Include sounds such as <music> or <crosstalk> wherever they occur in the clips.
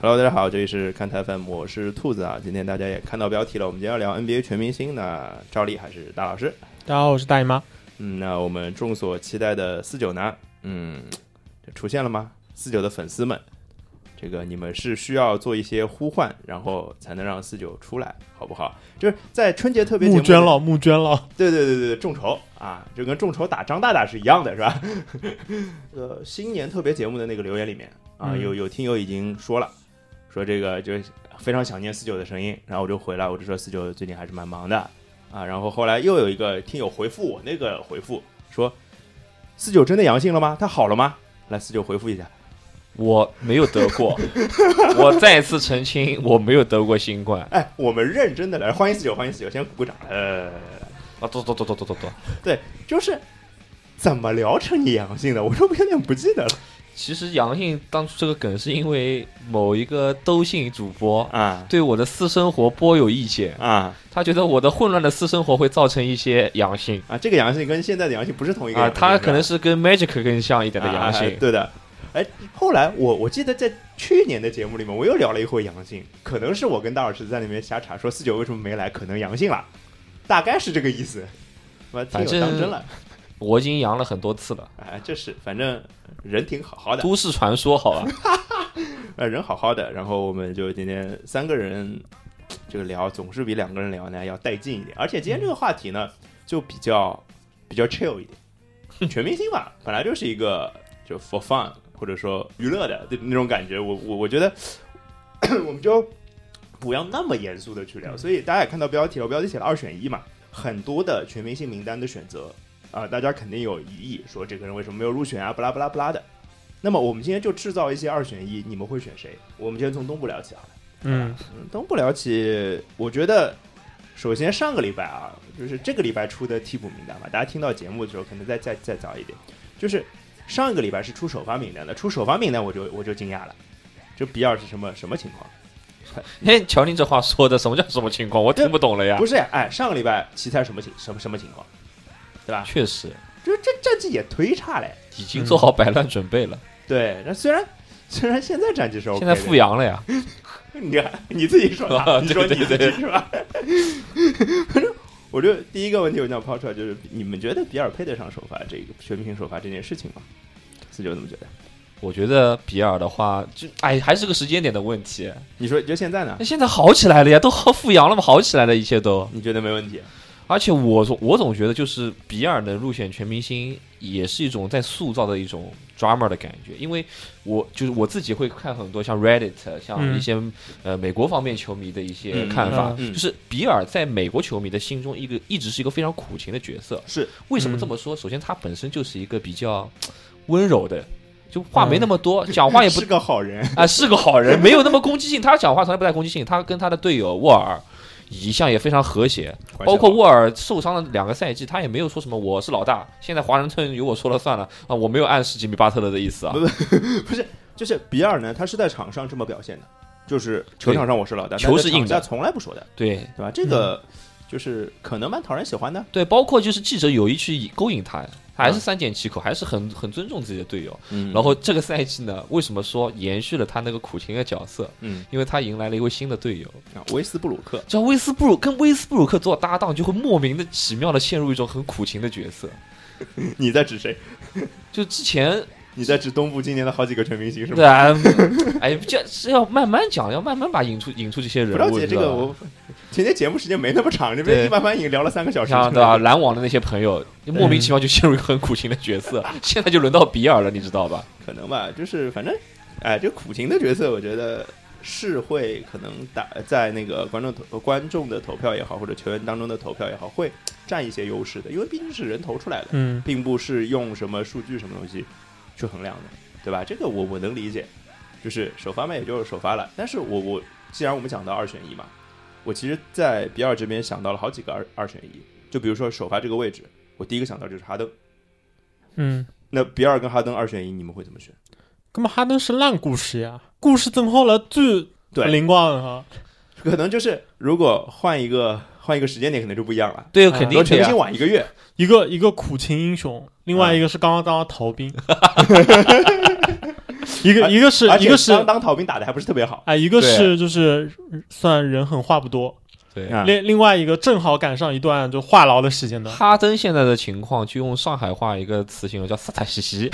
Hello，大家好，这里是看台 FM，我是兔子啊。今天大家也看到标题了，我们今天要聊 NBA 全明星，那照例还是大老师。大家好，我是大姨妈。嗯，那我们众所期待的四九男？嗯，这出现了吗？四九的粉丝们，这个你们是需要做一些呼唤，然后才能让四九出来，好不好？就是在春节特别节目募捐了，募捐了。对对对对对，众筹啊，就跟众筹打张大大是一样的，是吧？<laughs> 呃，新年特别节目的那个留言里面啊，嗯有有听友已经说了，说这个就非常想念四九的声音，然后我就回来，我就说四九最近还是蛮忙的啊，然后后来又有一个听友回复我那个回复说，四九真的阳性了吗？他好了吗？来，四九回复一下。我没有得过，我再次澄清，我没有得过新冠。哎，我们认真的来，欢迎四九，欢迎四九，先鼓鼓掌。呃，啊，走走走走走走走。就是怎么聊成你阳性的？我说我有点不记得了其实阳性当初这个梗是因为某一个都姓主播啊对我的私生活颇有意见，啊。他觉得我的混乱的私生活会造成一些阳性啊，这个阳性跟现在的阳性不是同一个啊，阳性他可能是是跟 Magic 更像一点的阳性。对的。哎，后来我我记得在去年的节目里面，我又聊了一回阳性，可能是我跟大老师在里面瞎查，说四九为什么没来，可能阳性了，大概是这个意思。我听友当真了，我已经阳了很多次了，哎，这是反正人挺好好的，都市传说好吧？呃，<laughs> 人好好的。然后我们就今天三个人这个聊，总是比两个人聊呢要带劲一点。而且今天这个话题呢，就比较比较 chill 一点。全明星嘛，本来就是一个就 for fun 或者说娱乐的那种感觉。我我我觉得我们就不要那么严肃的去聊。所以大家也看到标题了，我标题写了二选一嘛，很多的全明星名单的选择啊、大家肯定有疑义，说这个人为什么没有入选啊，不拉不拉不拉的。那么我们今天就制造一些二选一，你们会选谁？我们先从东部聊起好了。嗯，嗯，东部聊起，我觉得首先上个礼拜啊，就是这个礼拜出的替补名单嘛，大家听到节目的时候可能再再再早一点，就是上一个礼拜是出首发名单的，出首发名单我就我就惊讶了，就比尔是什么什么情况？<laughs> 哎，瞧您这话说的，什么叫什么情况？我听不懂了呀不。是，哎，上个礼拜奇才什么情什么什么情况，对吧？确实，就这战绩也忒差嘞。已经做好摆烂准备了，对，那虽然虽然现在战绩是 OK，现在的复阳了呀。<laughs> 你看你自己说的，<laughs> 你说你自己是吧？<laughs> 反正我就第一个问题我想抛出来，就是你们觉得比尔配得上首发这个全明星首发这件事情吗？四九怎么觉得？我觉得比尔的话，就哎，还是个时间点的问题。你说就现在呢那？现在好起来了呀，都好复阳了嘛，好起来了，一切都。你觉得没问题？而且我总我总觉得，就是比尔能入选全明星，也是一种在塑造的一种 drama 的感觉。因为我就是我自己会看很多像 Reddit，像嗯一些、呃美国方面球迷的一些嗯看法，嗯嗯就是比尔在美国球迷的心中一个一直是一个非常苦情的角色。是为什么嗯这么说？首先，他本身就是一个比较温柔的，就话没那么多，<laughs> 讲话也不是个好人，啊，是个好人，没有那么攻击性。他讲话从来不带攻击性。他跟他的队友沃尔一向也非常和谐，包括沃尔受伤的两个赛季，他也没有说什么我是老大，现在华盛顿由我说了算了啊，我没有暗示吉米巴特勒的意思啊。不是 <laughs> 就是比尔呢，他是在场上这么表现的，就是球场上我是老大，球是硬的从来不说的，对对吧？这个就是可能蛮讨人喜欢的。对，包括就是记者有意去勾引他，他还是嗯三缄其口，还是很很尊重自己的队友。嗯然后这个赛季呢，为什么说延续了他那个苦情的角色？嗯，因为他迎来了一位新的队友，啊威斯布鲁克，只要威斯布鲁跟威斯布鲁克做搭档，就会莫名的奇妙的陷入一种很苦情的角色。<laughs> 你在指谁？就之前你在指东部今年的好几个全明星是吗？对啊，<laughs> 哎，这是要慢慢讲，要慢慢把引出引出这些人物。不着急，这个我今天节目时间没那么长，这边对一慢慢已经聊了三个小时，了对吧？篮网的那些朋友莫名其妙就陷入一个很苦情的角色，现在就轮到比尔了，你知道吧？可能吧，就是反正，哎，这苦情的角色，我觉得是会可能打在那个观众投观众的投票也好，或者球员当中的投票也好，会占一些优势的，因为毕竟是人投出来的，嗯并不是用什么数据什么东西去衡量的，对吧？这个我我能理解，就是首发嘛，也就是首发了。但是我我既然我们讲到二选一嘛，我其实，在比尔这边想到了好几个二二选一，就比如说首发这个位置，我第一个想到就是哈登。嗯，那比尔跟哈登二选一，你们会怎么选？那么哈登是烂故事呀，故事怎么后来最对灵光哈。可能就是如果换一个换一个时间点，可能就不一样了。对，啊肯定的呀比如全明星。晚一个月，一个一个苦情英雄，另外一个是刚刚刚逃兵。<laughs> 一个一个是一个是当当逃兵打的还不是特别好。啊，一个是就是算人狠话不多，对。啊另另外一个正好赶上一段就话痨的时间段。哈登现在的情况，就用上海话一个词形容，叫撒撒兮兮，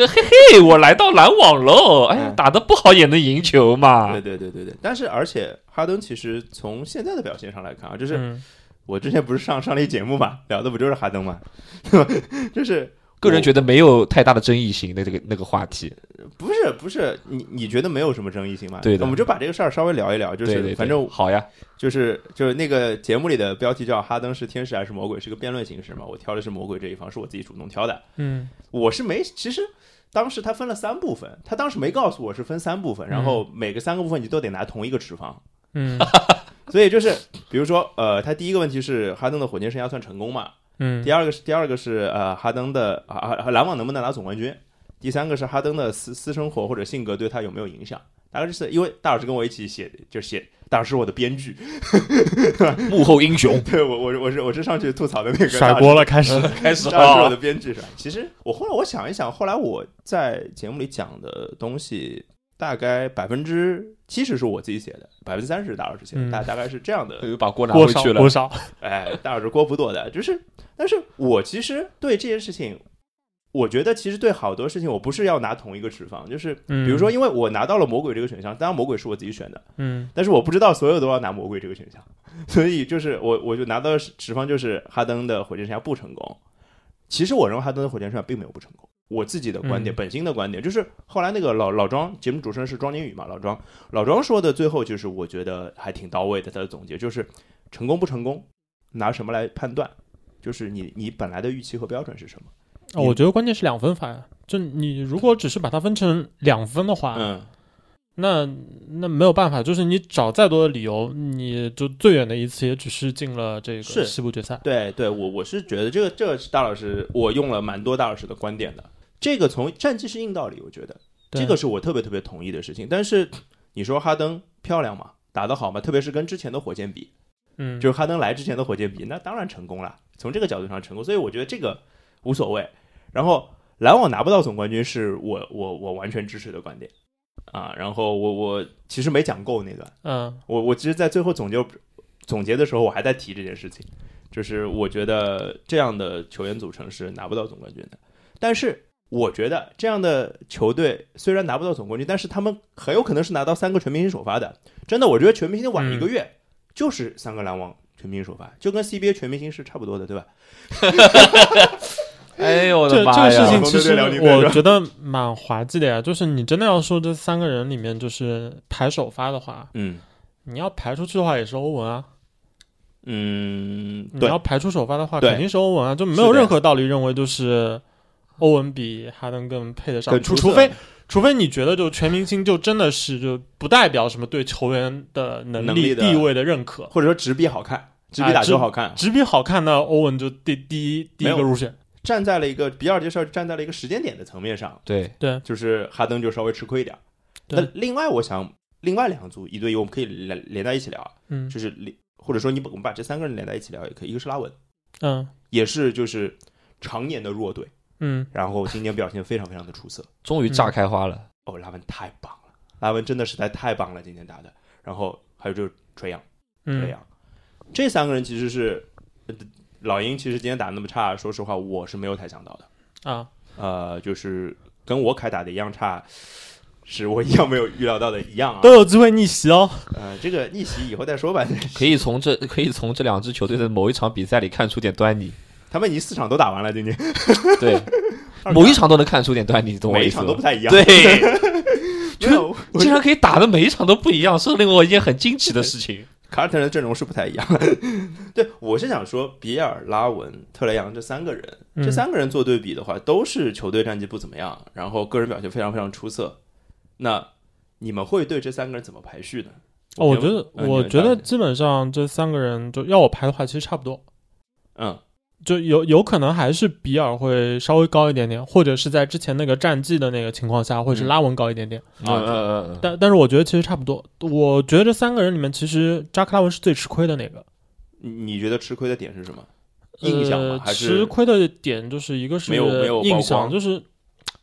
就嘿嘿，我来到篮网喽，哎呀，嗯打的不好也能赢球嘛对，对对对对，但是而且哈登其实从现在的表现上来看啊，就是嗯我之前不是上上了一节目嘛，聊的不就是哈登嘛，对吧？就是个人觉得没有太大的争议性的这个那个话题，不是不是你你觉得没有什么争议性嘛？对的我们就把这个事儿稍微聊一聊，就是反正好呀，就是就是那个节目里的标题叫“哈登是天使还是魔鬼”，是个辩论形式嘛。我挑的是魔鬼这一方，是我自己主动挑的。嗯我是没，其实当时他分了三部分，他当时没告诉我是分三部分，然后每个三个部分你都得拿同一个持方。嗯 <laughs> 所以就是比如说，呃，他第一个问题是哈登的火箭生涯算成功吗？嗯第二个是第二个是呃哈登的啊啊篮网能不能拿总冠军？第三个是哈登的私私生活或者性格对他有没有影响？大概就是因为大老师跟我一起写，就写大老师是我的编剧，<laughs> 幕后英雄。对我我我是我是上去吐槽的那个甩锅了，开始。<laughs> 开始大老师是我的，编剧是吧？其实我后来我想一想，后来我在节目里讲的东西，大概百分之七十是我自己写的，百分之三十是大老师写的，嗯。大大概是这样的。又把锅拿回去了。锅，少，哎，大老师锅不多的，就是，但是我其实对这件事情，我觉得其实对好多事情，我不是要拿同一个持方，就是嗯比如说，因为我拿到了魔鬼这个选项，当然魔鬼是我自己选的，嗯但是我不知道所有都要拿魔鬼这个选项，所以就是我我就拿到的持方就是哈登的火箭生涯不成功。其实我认为哈登的火箭生涯并没有不成功，我自己的观点，嗯本心的观点就是后来那个老老庄节目主持人是庄金宇嘛，老庄老庄说的最后就是我觉得还挺到位的，他的总结就是成功不成功拿什么来判断，就是你你本来的预期和标准是什么？哦我觉得关键是两分法呀。就你如果只是把它分成两分的话，嗯，那那没有办法，就是你找再多的理由，你就最远的一次也只是进了这个是西部决赛。对对，我我是觉得这个这个是大老师，我用了蛮多大老师的观点的。这个从战绩是硬道理，我觉得这个是我特别特别同意的事情。但是你说哈登漂亮吗？打得好吗？特别是跟之前的火箭比，嗯，就是哈登来之前的火箭比，那当然成功了。从这个角度上成功，所以我觉得这个无所谓。然后篮网拿不到总冠军是我我我完全支持的观点啊。然后我我其实没讲够那段，嗯我我其实，在最后总结总结的时候，我还在提这件事情，就是我觉得这样的球员组成是拿不到总冠军的。但是我觉得这样的球队虽然拿不到总冠军，但是他们很有可能是拿到三个全明星首发的。真的，我觉得全明星晚一个月、就是三个篮网全明星首发，就跟 CBA 全明星是差不多的，对吧？<laughs> <laughs> 哎呦我这这的妈呀！个事情其实我觉得蛮滑稽的呀。<laughs> 就是你真的要说这三个人里面就是排首发的话，嗯你要排出去的话也是欧文啊。嗯，你要排出首发的话，肯定是欧文啊，就没有任何道理认为就是欧文比哈登更配得上。除除非除非你觉得就全明星就真的是就不代表什么对球员的能能力的地位的认可，或者说直比好看，直比打球好看，直比好看那欧文就第第一第一个入选。站在了一个比尔这事儿站在了一个时间点的层面上，对对，就是哈登就稍微吃亏一点那另外，我想另外两组一对一，我们可以连连在一起聊啊，嗯就是连或者说你把我们把这三个人连在一起聊也可以。一个是拉文，嗯也是就是常年的弱队，嗯然后今年表现非常非常的出色。<laughs> 终于炸开花了。哦，拉文太棒了，拉文真的实在太棒了，今天打的。然后还有就是锤杨，锤嗯杨，这三个人其实是呃老鹰，其实今天打得那么差，说实话我是没有太想到的。啊，呃，就是跟我凯打的一样差，是我一样没有预料到的一样啊。都有机会逆袭哦。呃，这个逆袭以后再说吧。<laughs> 可以从这可以从这两支球队的某一场比赛里看出点端倪。他们已经四场都打完了，今天对，<laughs> 某一场都能看出点端倪，懂我每一意思吗？场都不太一样。对，<laughs> 就是，竟然可以打的每一场都不一样，是令我一件很惊奇的事情。卡尔特人的阵容是不太一样。<laughs> 对，我是想说，比尔、拉文、特雷杨这三个人，嗯这三个人做对比的话，都是球队战绩不怎么样，然后个人表现非常非常出色。那你们会对这三个人怎么排序呢？哦，我觉得，嗯我觉得基本上这三个人，就要我排的话，其实差不多。嗯就有有可能还是比尔会稍微高一点点，或者是在之前那个战绩的那个情况下，会是嗯拉文高一点点。啊嗯嗯嗯，但但是我觉得其实差不多。我觉得这三个人里面，其实扎克拉文是最吃亏的那个。你你觉得吃亏的点是什么？印象吗？呃、还是吃亏的点就是一个是没有没有印象，就是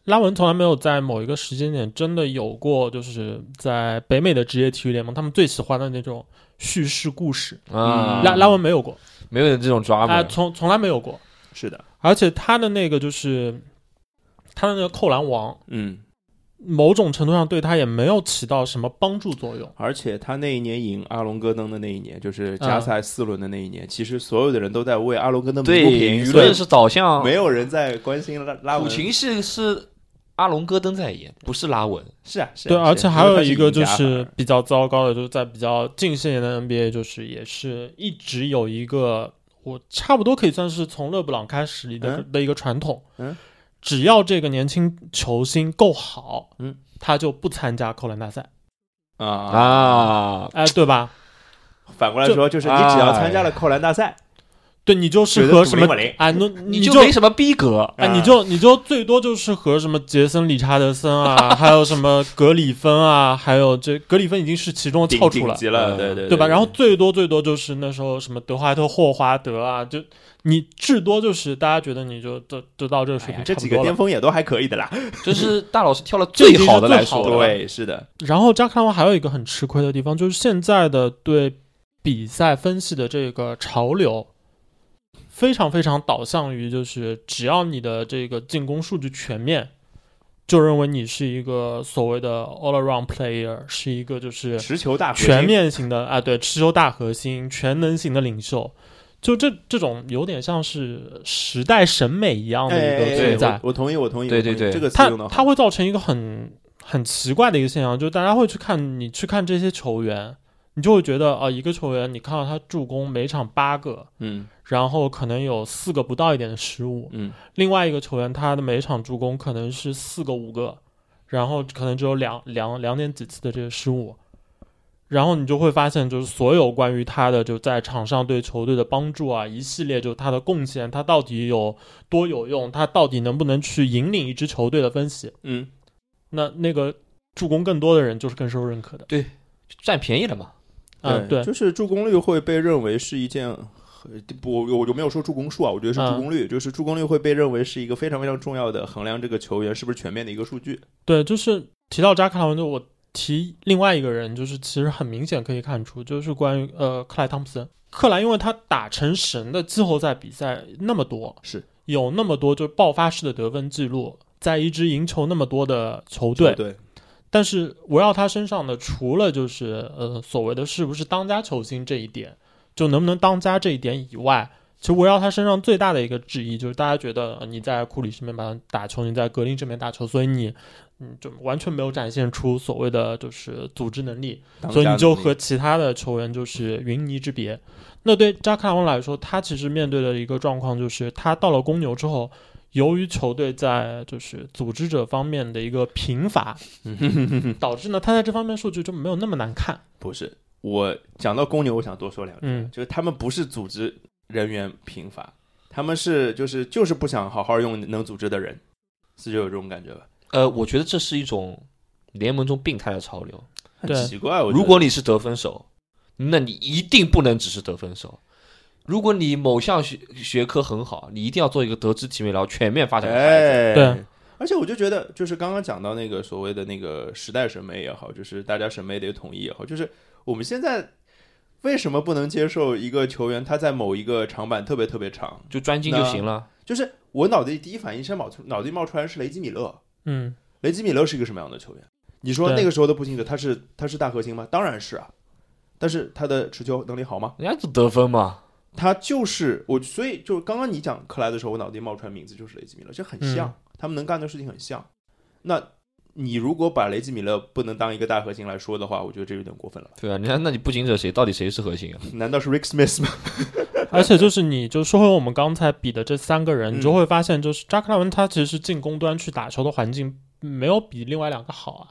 拉文从来没有在某一个时间点真的有过，就是在北美的职业体育联盟，他们最喜欢的那种叙事故事，啊，拉拉文没有过，没有这种抓啊、嘛，从从来没有过。是的，而且他的那个就是他的那个扣篮王，嗯，某种程度上对他也没有起到什么帮助作用。而且他那一年赢阿隆戈登的那一年，就是嗯加赛四轮的那一年，其实所有的人都在为阿隆戈登对，鸣不平，舆论是导向没有人在关心拉拉文。古琴是是阿隆戈登在演，不是拉文。是啊，是啊对，而且还有一个就是比较糟糕的，就是在比较近些年的 NBA，就是也是一直有一个我差不多可以算是从勒布朗开始的、嗯。的一个传统，嗯，只要这个年轻球星够好，嗯，他就不参加扣篮大赛，啊。啊，哎，对吧？反过来说，就是你只要参加了扣篮大赛，对，你就是和什么啊，那你就就没什么逼格。啊，你就你就最多就是和什么杰森·理查德森啊，<laughs> 还有什么格里芬啊，还有这格里芬已经是其中的顶翘楚了，对对对吧？然后最多最多就是那时候什么德怀特·霍华德啊，就你至多就是大家觉得你就就就到这个水平哎这几个。巅峰也都还可以的啦。<laughs> 就是大老师挑了这已经是最好的来说对，是的，然后扎克拉文还有一个很吃亏的地方，就是现在的对比赛分析的这个潮流。非常非常导向于，就是只要你的这个进攻数据全面，就认为你是一个所谓的 all around player，是一个就是持球大全面型的啊，对，持球大核心、全能型的领袖，就这这种有点像是时代审美一样的一个哎哎哎存在，我我同意，我同意，对对对。这个它它会造成一个很很奇怪的一个现象，就是大家会去看你去看这些球员，你就会觉得啊、一个球员你看到他助攻每场八个，嗯然后可能有四个不到一点的失误，嗯另外一个球员他的每场助攻可能是四个五个，然后可能只有两两两点几次的这个失误，然后你就会发现，就是所有关于他的就在场上对球队的帮助啊，一系列就他的贡献，他到底有多有用，他到底能不能去引领一支球队的分析，嗯，那那个助攻更多的人就是更受认可的。对占便宜了嘛？嗯，对，就是助攻率会被认为是一件。不，我我就没有说助攻数啊，我觉得是助攻率，就是助攻率会被认为是一个非常非常重要的衡量这个球员是不是全面的一个数据。对，就是提到扎克拉文，就我提另外一个人，就是其实很明显可以看出，就是关于呃克莱汤普森。克莱因为他打成神的季后赛比赛那么多，是有那么多就是爆发式的得分记录，在一支赢球那么多的球队，对，但是围绕他身上的，除了就是呃所谓的是不是当家球星这一点，就能不能当家这一点以外，其实围绕他身上最大的一个质疑就是大家觉得、呃你在库里身边打打球，你在格林这边打球，所以你嗯就完全没有展现出所谓的就是组织能力，当所以你就和其他的球员就是云泥之别。那对扎克拉文来说，他其实面对的一个状况就是，他到了公牛之后，由于球队在就是组织者方面的一个贫乏，导致呢他在这方面数据就没有那么难看。不是我讲到公牛，我想多说两句，嗯就是他们不是组织人员贫乏，他们是就是就是不想好好用能组织的人，是就有这种感觉吧？呃，我觉得这是一种联盟中病态的潮流。很奇怪，我觉得如果你是得分手，那你一定不能只是得分手。如果你某项学学科很好，你一定要做一个德智体美劳全面发展的孩子。哎，对。而且我就觉得，就是刚刚讲到那个所谓的那个时代审美也好，就是大家审美得统一也好，就是我们现在为什么不能接受一个球员他在某一个长板特别特别长？就专精就行了。就是我脑子里第一反应先冒出脑子里冒出来是雷吉米勒，嗯，雷吉米勒是一个什么样的球员？你说那个时候的步行者他是他是大核心吗？当然是啊，但是他的持球能力好吗？人家就得分嘛，他就是我，所以就刚刚你讲克莱的时候，我脑子里冒出来名字就是雷吉米勒，这很像，嗯他们能干的事情很像。那你如果把雷吉米勒不能当一个大核心来说的话，我觉得这有点过分了。对啊，你看，那你步行者谁到底谁是核心啊？难道是 Rick Smith 吗？<laughs> 而且就是你就说回我们刚才比的这三个人，嗯你就会发现，就是扎克拉文他其实进攻端去打球的环境没有比另外两个好啊，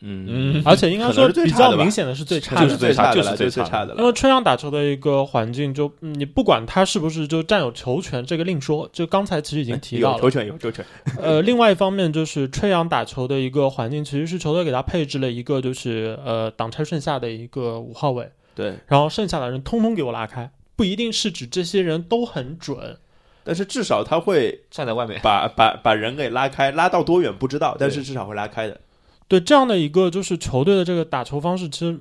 嗯，而且应该说比较明显的是最差的，就是最差的了，就是最差的最差的。了。因为春阳打球的一个环境就，嗯你不管他是不是就占有球权，这个另说。就刚才其实已经提到了。有球，权，有球权。呃，另外一方面就是吹阳打球的一个环境，其实是球队给他配置了一个就是呃挡拆剩下的一个五号位，对，然后剩下的人通通给我拉开，不一定是指这些人都很准，但是至少他会站在外面，把把把人给拉开，拉到多远不知道，但是至少会拉开的。对这样的一个就是球队的这个打球方式，其实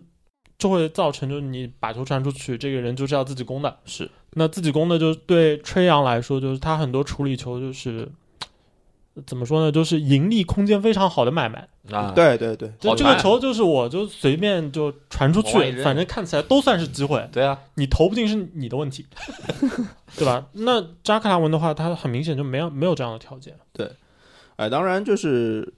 就会造成就是你把球传出去，这个人就是要自己攻的。是，那自己攻的，就是对吹杨来说，就是他很多处理球就是怎么说呢，就是盈利空间非常好的买卖。啊，对对对，就这个球就是我就随便就传出去，反正看起来都算是机会。对啊，你投不进是你的问题，<laughs> 对吧？那扎克拉文的话，他很明显就没有没有这样的条件。对哎，当然就是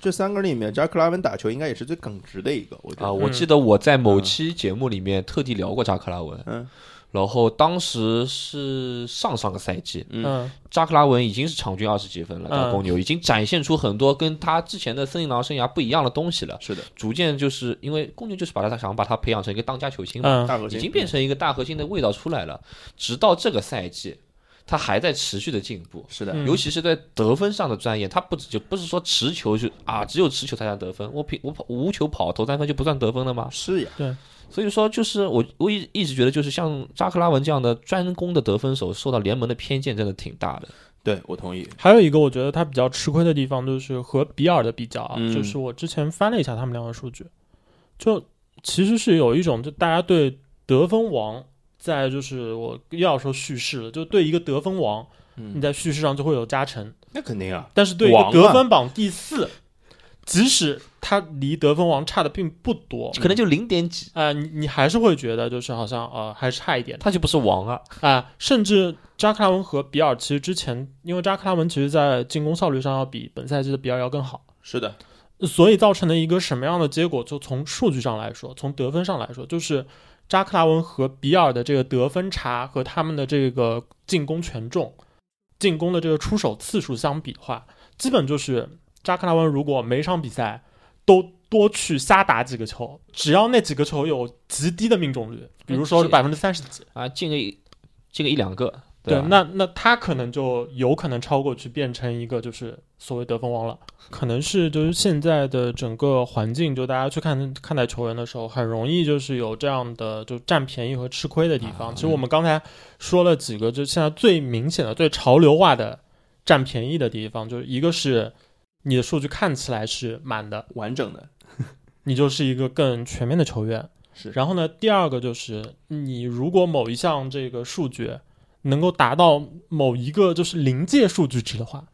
这三个里面，扎克拉文打球应该也是最耿直的一个，我觉啊，我记得我在某期节目里面特地聊过扎克拉文，嗯。然后当时是上上个赛季，嗯。嗯。扎克拉文已经是场均二十几分了，嗯。在公牛已经展现出很多跟他之前的森林狼生涯不一样的东西了。是的，逐渐就是因为公牛就是把他想把他培养成一个当家球星嘛，嗯。大核心。已经变成一个大核心的味道出来了。直到这个赛季，他还在持续的进步。是的，嗯尤其是在得分上的钻研，他不只就不是说持球就啊，只有持球才算得分。我平我跑无球跑投三分就不算得分了吗？是呀，对所以说，就是我我一一直觉得，就是像扎克拉文这样的专攻的得分手，受到联盟的偏见真的挺大的。对我同意。还有一个我觉得他比较吃亏的地方，就是和比尔的比较啊，嗯就是我之前翻了一下他们两个数据，就其实是有一种就大家对得分王，在就是我又要说叙事了，就对一个得分王，你嗯，在叙事上就会有加成，那肯定啊，但是对得分榜第四，即使他离得分王差的并不多，可能就零点几，啊、你你还是会觉得就是好像呃还差一点他就不是王啊。啊、甚至扎克拉文和比尔其实之前，因为扎克拉文其实在进攻效率上要比本赛季的比尔要更好，是的，所以造成了一个什么样的结果？就从数据上来说，从得分上来说，就是扎克拉文和比尔的这个得分差和他们的这个进攻权重、进攻的这个出手次数相比的话，基本就是扎克拉文如果每场比赛都多去瞎打几个球，只要那几个球有极低的命中率，比如说是。百分之三十几，啊，进个一进个一两个，对，吧那那他可能就有可能超过去变成一个就是所谓得分王了。可能是就是现在的整个环境，就大家去看看待球员的时候，很容易就是有这样的就占便宜和吃亏的地方。啊其实我们刚才说了几个，就现在最明显的、最潮流化的占便宜的地方，就是一个是你的数据看起来是满的，完整的，<laughs> 你就是一个更全面的球员。是然后呢，第二个就是你如果某一项这个数据能够达到某一个就是临界数据值的话，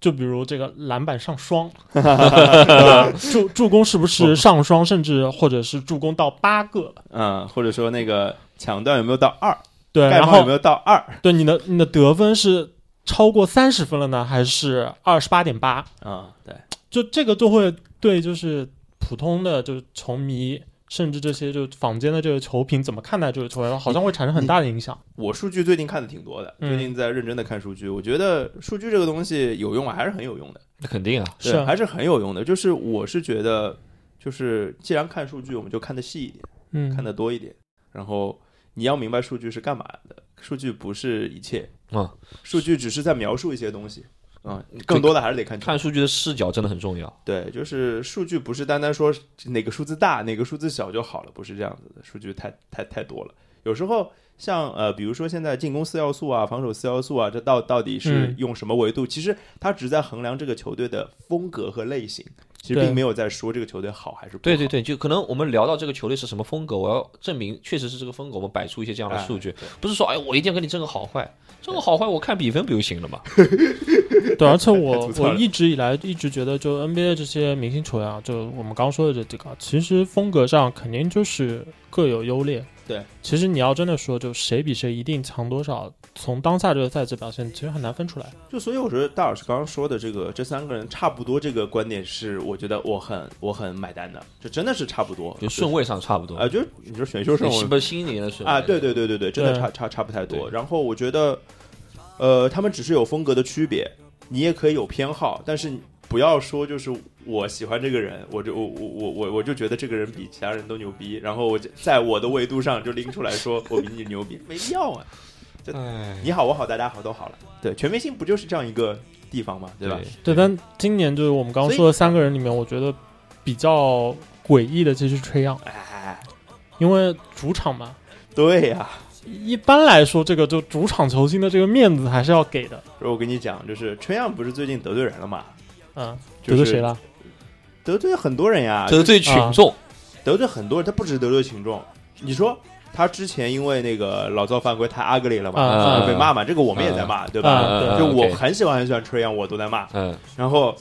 就比如这个篮板上双，<laughs> 助助攻是不是上双，甚至或者是助攻到八个，嗯，或者说那个抢断有没有到二，对，然后有没有到二对你的你的得分是超过三十分了呢，还是二十八点八？啊？对，就这个就会对就是普通的就是球迷。甚至这些就坊间的这个球评怎么看待这个球员，好像会产生很大的影响。我数据最近看的挺多的，嗯最近在认真的看数据，我觉得数据这个东西有用啊，还是很有用的，那肯定啊，是对，还是很有用的。就是我是觉得，就是既然看数据，我们就看得细一点，嗯，看得多一点，然后你要明白数据是干嘛的，数据不是一切，嗯，数据只是在描述一些东西，啊、更多的还是得看看数据的视角真的很重要。对，就是数据不是单单说哪个数字大哪个数字小就好了，不是这样子的，数据太太太多了。有时候像呃，比如说现在进攻四要素啊，防守四要素啊，这到到底是嗯用什么维度？其实它只在衡量这个球队的风格和类型，其实并没有在说这个球队好还是不好。对对对，就可能我们聊到这个球队是什么风格，我要证明确实是这个风格，我们摆出一些这样的哎数据，对不是说哎我一定要跟你争个好坏，争个好坏我看比分不就行了吗？<laughs> 对，而且我我一直以来一直觉得，就 NBA 这些明星球员啊，就我们刚说的这几个，其实风格上肯定就是各有优劣。对，其实你要真的说，就谁比谁一定强多少，从当下这个赛季表现，其实很难分出来。就所以我觉得大老师刚刚说的这个这三个人差不多，这个观点是我觉得我很我很买单的，这真的是差不多，就顺位上差不多。啊，，就是你说选秀顺位是不是新一年的顺位啊，对对对对对，真的差差差不太多。然后我觉得，呃，他们只是有风格的区别，你也可以有偏好，但是不要说就是我喜欢这个人，我就我我我我我就觉得这个人比其他人都牛逼，然后我就在我的维度上就拎出来说我比你牛逼，没必要啊。<laughs> 哎，你好，我好，大家好，都好了。对，全明星不就是这样一个地方嘛？对吧？对，但今年就是我们刚刚说的三个人里面，我觉得比较诡异的其实是吹样，哎，因为主场嘛，对呀、一般来说，这个就主场球星的这个面子还是要给的。说我跟你讲，就是春样不是最近得罪人了嘛？嗯，就是得罪谁了？得罪很多人呀，得罪群众，得罪很多人，他不止得罪群众。你说他之前因为那个老造犯规太 ugly 了嘛，啊被骂嘛，这个我们也在骂，对吧？就我很喜欢很喜欢吹样，我都在骂。嗯然后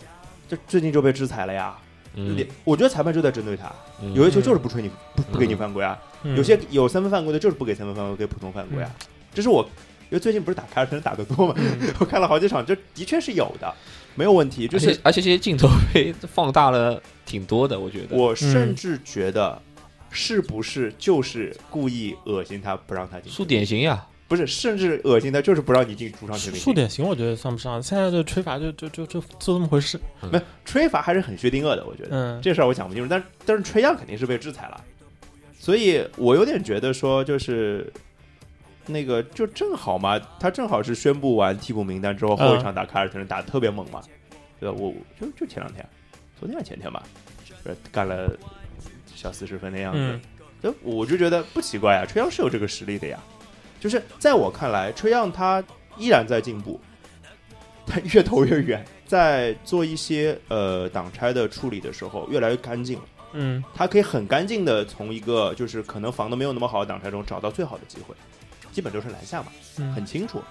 就最近就被制裁了呀。嗯连我觉得裁判就在针对他，嗯有些球就是不吹你，不不给你犯规啊。嗯有些有三分犯规的，就是不给三分犯规，给普通犯规啊。这是我，因为最近不是打凯尔特人打得多嘛，嗯 <laughs> 我看了好几场，就的确是有的，没有问题。就是而且这些镜头被 <laughs> 放大了挺多的，我觉得。我甚至觉得，是不是就是故意恶心他，不让他进？输典型呀，不是，甚至恶心他，就是不让你进主场全明星。数典型，我觉得算不上。现在这吹罚就就就就就这么回事。没吹罚还是很薛定谔的，我觉得。嗯，这事儿我讲不清楚，但但是吹样肯定是被制裁了，所以我有点觉得说，就是那个就正好嘛，他正好是宣布完替补名单之后，后一场打凯尔特人打得特别猛嘛，对吧？我就就前两天，昨天还是前天吧，呃干了小四十分的样子，嗯我就觉得不奇怪啊，吹样是有这个实力的呀。就是在我看来，吹样他依然在进步，他越投越远，在做一些呃挡拆的处理的时候，越来越干净了。嗯他可以很干净的从一个就是可能防的没有那么好的挡拆中找到最好的机会，基本都是篮下嘛，嗯很清楚。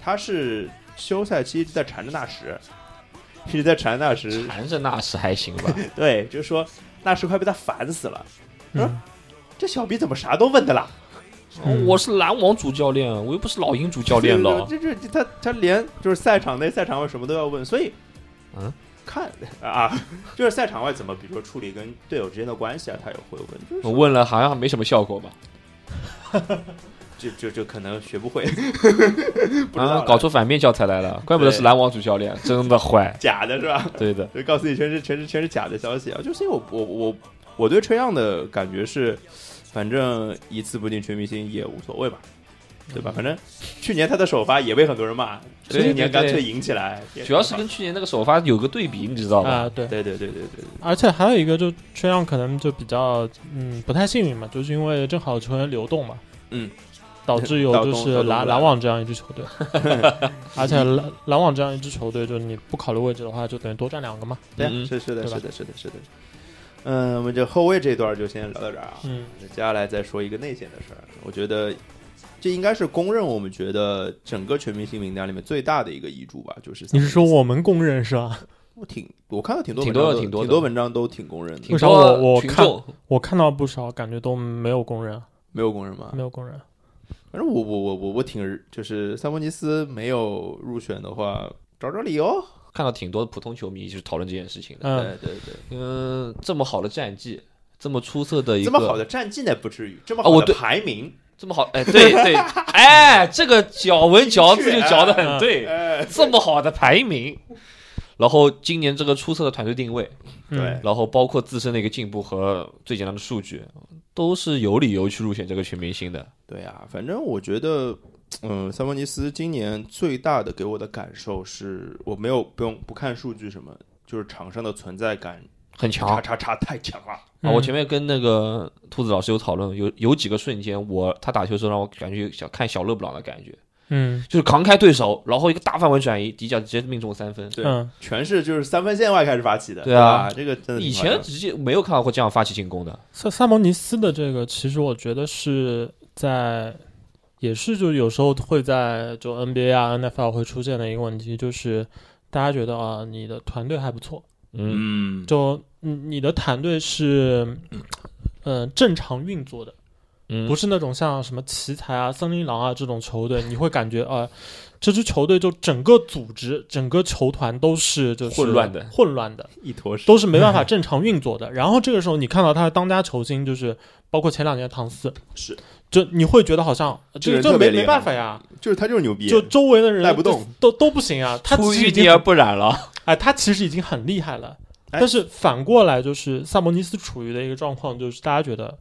他是休赛期一直在缠着纳什，一直在缠纳什，缠着纳什还行吧？<laughs> 对，就是说纳什快被他烦死了。嗯这小逼怎么啥都问的啦？嗯我是篮网主教练，我又不是老鹰主教练了。<laughs> 这这这他他连就是赛场内、赛场外什么都要问，所以嗯，看啊，就是赛场外怎么，比如说处理跟队友之间的关系啊，他也会问，就是我问了，好像没什么效果吧？<laughs> 就就就可能学不会，<laughs> 啊，搞出反面教材来了，怪不得是篮网主教练，真的坏。<laughs> 假的是吧？对的，就告诉你全是全是全是假的消息啊！就是因为我我我我对吹样的感觉是，反正一次不进全明星也无所谓吧，对吧？反正去年他的首发也被很多人骂，对今年干脆赢起来，主要是跟去年那个首发有个对比，你知道吧？啊，对。对对对对对对，而且还有一个，就吹样可能就比较嗯不太幸运嘛，就是因为正好球员流动嘛，嗯，导致有就是篮篮网这样一支球队，<laughs> 而且篮篮网这样一支球队，就是你不考虑位置的话，就等于多占两个嘛。对啊，嗯是是的，是的，是的，是的。嗯，我们就后卫这一段就先聊到这儿啊。嗯接下来再说一个内线的事儿，我觉得这应该是公认我们觉得整个全明星名单里面最大的一个遗嘱吧，就是你是说我们公认是吧？我挺我看到挺多挺多挺多挺多文章都挺公认的，为啥我我看我看到不少，感觉都没有公认，没有公认吗？没有公认。反正我我我我我挺就是萨博尼斯没有入选的话，找找理由。看到挺多的普通球迷就是讨论这件事情的。嗯，对对对，嗯，这么好的战绩，这么出色的一个，这么好的战绩呢不至于，这么好的排名，这么好，哎，对对，哎，这个咬文 <laughs> 嚼字就嚼得很对，哎，这么好的排名，<laughs> 然后今年这个出色的团队定位，嗯对然后包括自身的一个进步和最简单的数据，都是有理由去入选这个全明星的。对啊，反正我觉得，嗯，萨博尼斯今年最大的给我的感受是，我没有不用不看数据什么，就是场上的存在感很强叉叉叉太强了。啊！我前面跟那个兔子老师有讨论，有有几个瞬间，我他打球的时候让我感觉想看小勒布朗的感觉，嗯。就是扛开对手，然后一个大范围转移，底角直接命中三分。对，嗯。全是就是三分线外开始发起的，对啊。这个真的以前直接没有看到过这样发起进攻的。萨萨蒙尼斯的这个，其实我觉得是在，也是就有时候会在就 NBA 啊 NFL 会出现的一个问题，就是大家觉得啊，你的团队还不错，嗯，嗯，就嗯你的团队是，呃正常运作的，嗯不是那种像什么奇才啊、森林狼啊这种球队，<laughs> 你会感觉啊、呃这支球队就整个组织、整个球团都是就是混乱的混乱的，一坨屎。都是没办法正常运作的。<laughs> 然后这个时候，你看到他的当家球星，就是包括前两年的唐斯，是，就你会觉得好像这这个人特别厉害个这没没办法呀，就是他就是牛逼，就周围的人带不动都都不行啊。他其实已经而不染了。哎，他其实已经很厉害了。哎但是反过来，就是萨博尼斯处于的一个状况，就是大家觉得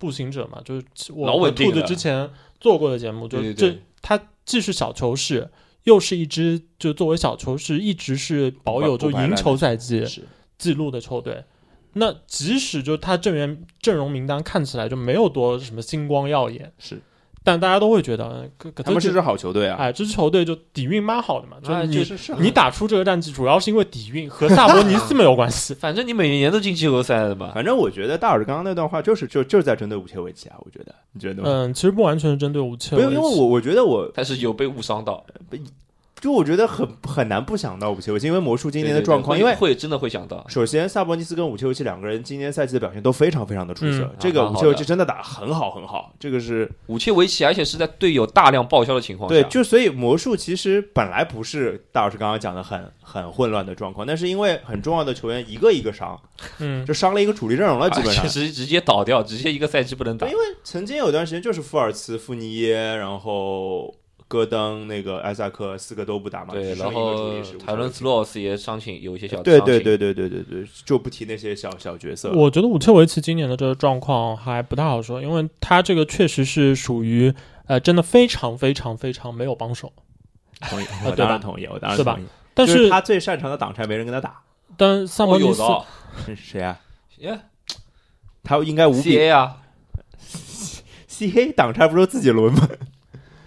步行者嘛，就是我老稳定兔子之前做过的节目，就这对对。对他既是小球士，又是一支就作为小球士一直是保有就赢球赛季记录的球队。那即使就他阵员阵容名单看起来就没有多什么星光耀眼，是，但大家都会觉得，他们是支好球队啊，哎，这支球队就底蕴蛮好的嘛，就是你、就是是你打出这个战绩，主要是因为底蕴和萨博尼斯没有关系。<laughs> 反正你每年都进季后赛的嘛。反正我觉得大耳刚刚那段话就是就就是在针对武切维奇啊，我觉得你觉得吗？嗯，其实不完全是针对武切没有，维奇，因为我我觉得我他是有被误伤到，就我觉得很很难不想到武切维奇，因为魔术今年的对对对状况，因为会真的会想到，首先，萨博尼斯跟武切维奇两个人今年赛季的表现都非常非常的出色。嗯这个啊蛮好的武切维奇真的打得很好很好，这个是武切维奇，而且是在队友大量报销的情况下，对。就所以魔术其实本来不是大老师刚刚讲的很很混乱的状况，但是因为很重要的球员一个一个伤，嗯，就伤了一个主力阵容了，基本上而且。是直接倒掉，直接一个赛季不能打，因。为曾经有段时间就是富尔茨、富尼耶，然后戈登、那个埃萨克四个都不打嘛，对，然后泰伦斯洛斯也伤情有一些小对伤情。对对对对对对，就不提那些小小角色。我觉得武切维奇今年的这个状况还不太好说，因为他这个确实是属于呃，真的非常非常非常没有帮手。同意，我当然同意，我当然对吧？同意。但就是他最擅长的挡拆没人跟他打，但萨博尼斯、哦有的谁啊？耶。他应该无比，CA 啊，<laughs> C A 挡拆不是自己轮吗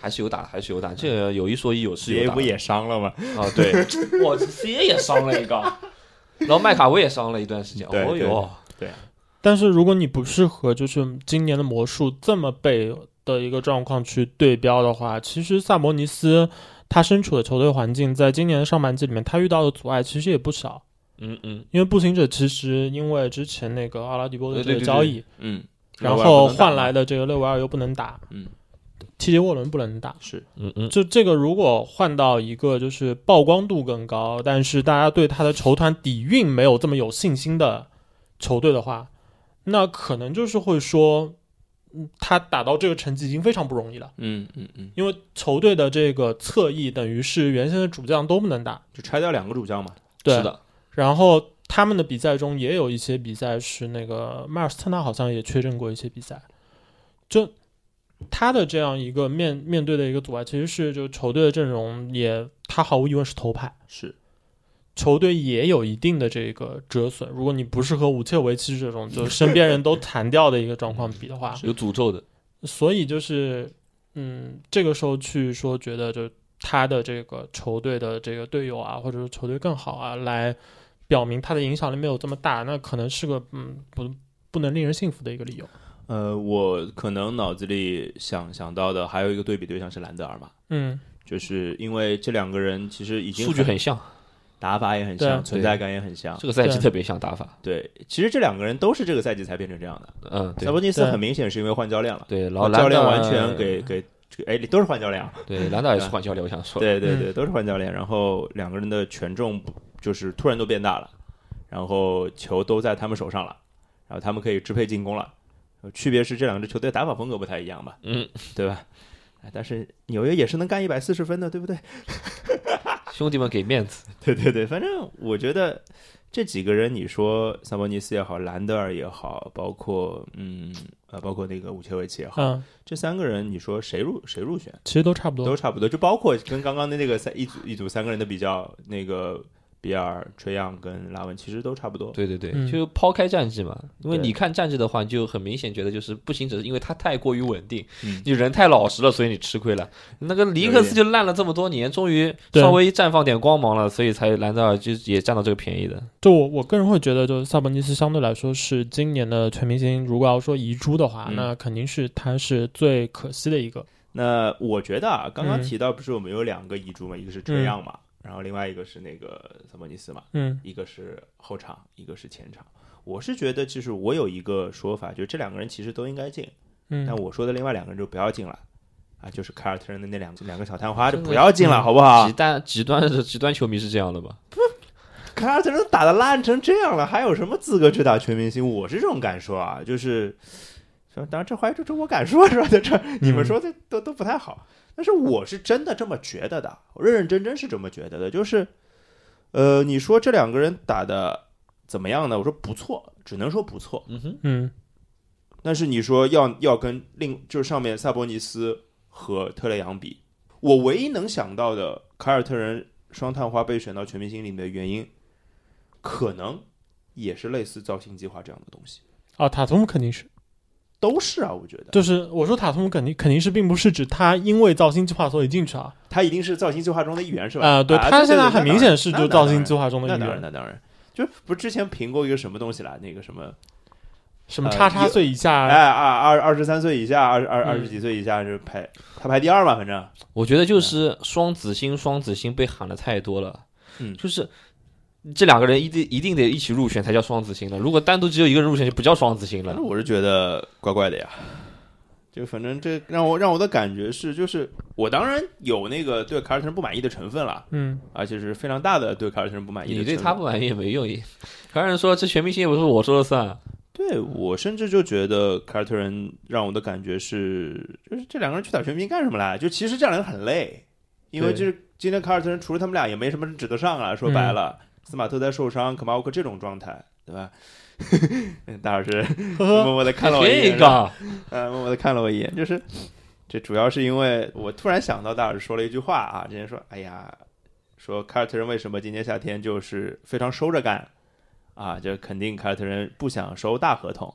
还是有打，还是有打，这个有一说一，有是？C 有 A 打不也伤了吗？啊？对，<laughs> 我 CA 也伤了一个，然后麦卡威也伤了一段时间。对哦哟，但是如果你不适合就是今年的魔术这么被的一个状况去对标的话，其实萨博尼斯他身处的球队环境，在今年的上半季里面，他遇到的阻碍其实也不少。嗯嗯，因为步行者其实因为之前那个阿拉迪波的这对对对个交易，嗯，然后换来的这个勒维尔又不能打，嗯，TJ 沃伦不能打，是。嗯嗯，就这个如果换到一个就是曝光度更高，但是大家对他的球团底蕴没有这么有信心的球队的话，那可能就是会说，嗯，他打到这个成绩已经非常不容易了，嗯嗯嗯，因为球队的这个侧翼等于是原先的主将都不能打，就拆掉两个主将嘛。对。是的，然后他们的比赛中也有一些比赛是那个迈尔斯特纳好像也缺阵过一些比赛，就他的这样一个面面对的一个阻碍，其实是就球队的阵容也他毫无疑问是头牌，是，球队也有一定的这个折损。如果你不是和武切维奇这种就身边人都弹掉的一个状况比的话，<laughs> 是有诅咒的，所以就是嗯，这个时候去说觉得就他的这个球队的这个队友啊，或者说球队更好啊，来表明他的影响力没有这么大，那可能是个嗯不不能令人信服的一个理由。呃，我可能脑子里想想到的还有一个对比对象是兰德尔嘛，嗯就是因为这两个人其实已经数据很像，打法也很像，存在感也很像。这个赛季特别像打法。对，其实这两个人都是这个赛季才变成这样的。嗯，对萨博尼斯很明显是因为换教练了，对，然后教练兰德尔完全给给这个哎，都是换教练啊。对兰德尔也是换教练，我想说，对对对，都是换教练，然后两个人的权重就是突然都变大了，然后球都在他们手上了，然后他们可以支配进攻了。呃区别是这两支球队打法风格不太一样吧，嗯，<laughs> 对吧？哎但是纽约也是能干一百四十分的，对不对？<laughs> 兄弟们给面子，对对对，反正我觉得这几个人，你说萨博尼斯也好，兰德尔也好，包括嗯呃，包括那个武切维奇也好，嗯，这三个人，你说谁入谁入选？其实都差不多。都差不多，就包括跟刚刚的那个三一组一组三个人的比较，那个比尔、吹样跟拉文其实都差不多。对对对，嗯就抛开战绩嘛，因为你看战绩的话，你就很明显觉得就是步行者是因为他太过于稳定，嗯你人太老实了，所以你吃亏了。那个尼克斯就烂了这么多年，终于稍微绽放点光芒了，所以才兰德尔就也占到这个便宜的。就我我个人会觉得，就是萨博尼斯相对来说是今年的全明星，如果要说遗珠的话，嗯那肯定是他是最可惜的一个。那我觉得啊，刚刚嗯提到不是我们有两个遗珠嘛，一个是吹样嘛，然后另外一个是那个萨博尼斯嘛，嗯一个是后场，一个是前场。我是觉得，就是我有一个说法，就是这两个人其实都应该进，嗯但嗯，我说的另外两个人就不要进了。啊，就是凯尔特人的那两两个小探花就不要进了，嗯好不好极？端极端的极端球迷是这样的吧？不 <laughs> 凯尔特人打的烂成这样了，还有什么资格去打全明星？我是这种感受啊，就是，说当然这话这这我敢说是吧？在这你们说的都都不太好，但是我是真的这么觉得的，我认认真真是这么觉得的。就是，呃，你说这两个人打的怎么样呢？我说不错，只能说不错。嗯哼，嗯但是你说要要跟另就是上面萨博尼斯和特雷杨比，我唯一能想到的凯尔特人双探花被选到全明星里面的原因，可能也是类似造星计划这样的东西。啊，塔图姆肯定是，都是啊，我觉得。就是我说塔图姆肯定肯定是并不是指他因为造星计划所以进去啊。他一定是造星计划中的一员，是吧？啊，对啊他现在很明显是就造星计划划中的一那当然，员，那当然，就不是之前评过一个什么东西啦？那个什么，呃什么叉叉岁以下，哎，二二二十三岁以下，二二嗯二十几岁以下是排他排第二嘛，反正。我觉得就是双子星，双子星被喊的太多了，嗯。就是这两个人一定一定得一起入选才叫双子星了，如果单独只有一个人入选就不叫双子星了。我是觉得怪怪的呀。就反正这让我让我的感觉是，就是我当然有那个对凯尔特人不满意的成分了，嗯，而且是非常大的对凯尔特人不满意的你对。他不满意也没用，卡尔特人说这全明星也不是我说了算，对我甚至就觉得凯尔特人让我的感觉是，就是这两个人去打全明星干什么来？就其实这两个人很累，因为就是今天凯尔特人除了他们俩也没什么人指得上啊。说白了，斯马特在受伤，可巴沃克这种状态，对吧？<laughs> 大老师默默的看了我一眼，呃，默默的看了我一眼，就是这主要是因为我突然想到大老师说了一句话啊，之前说，哎呀，说凯尔特人为什么今年夏天就是非常收着干啊，就肯定凯尔特人不想收大合同，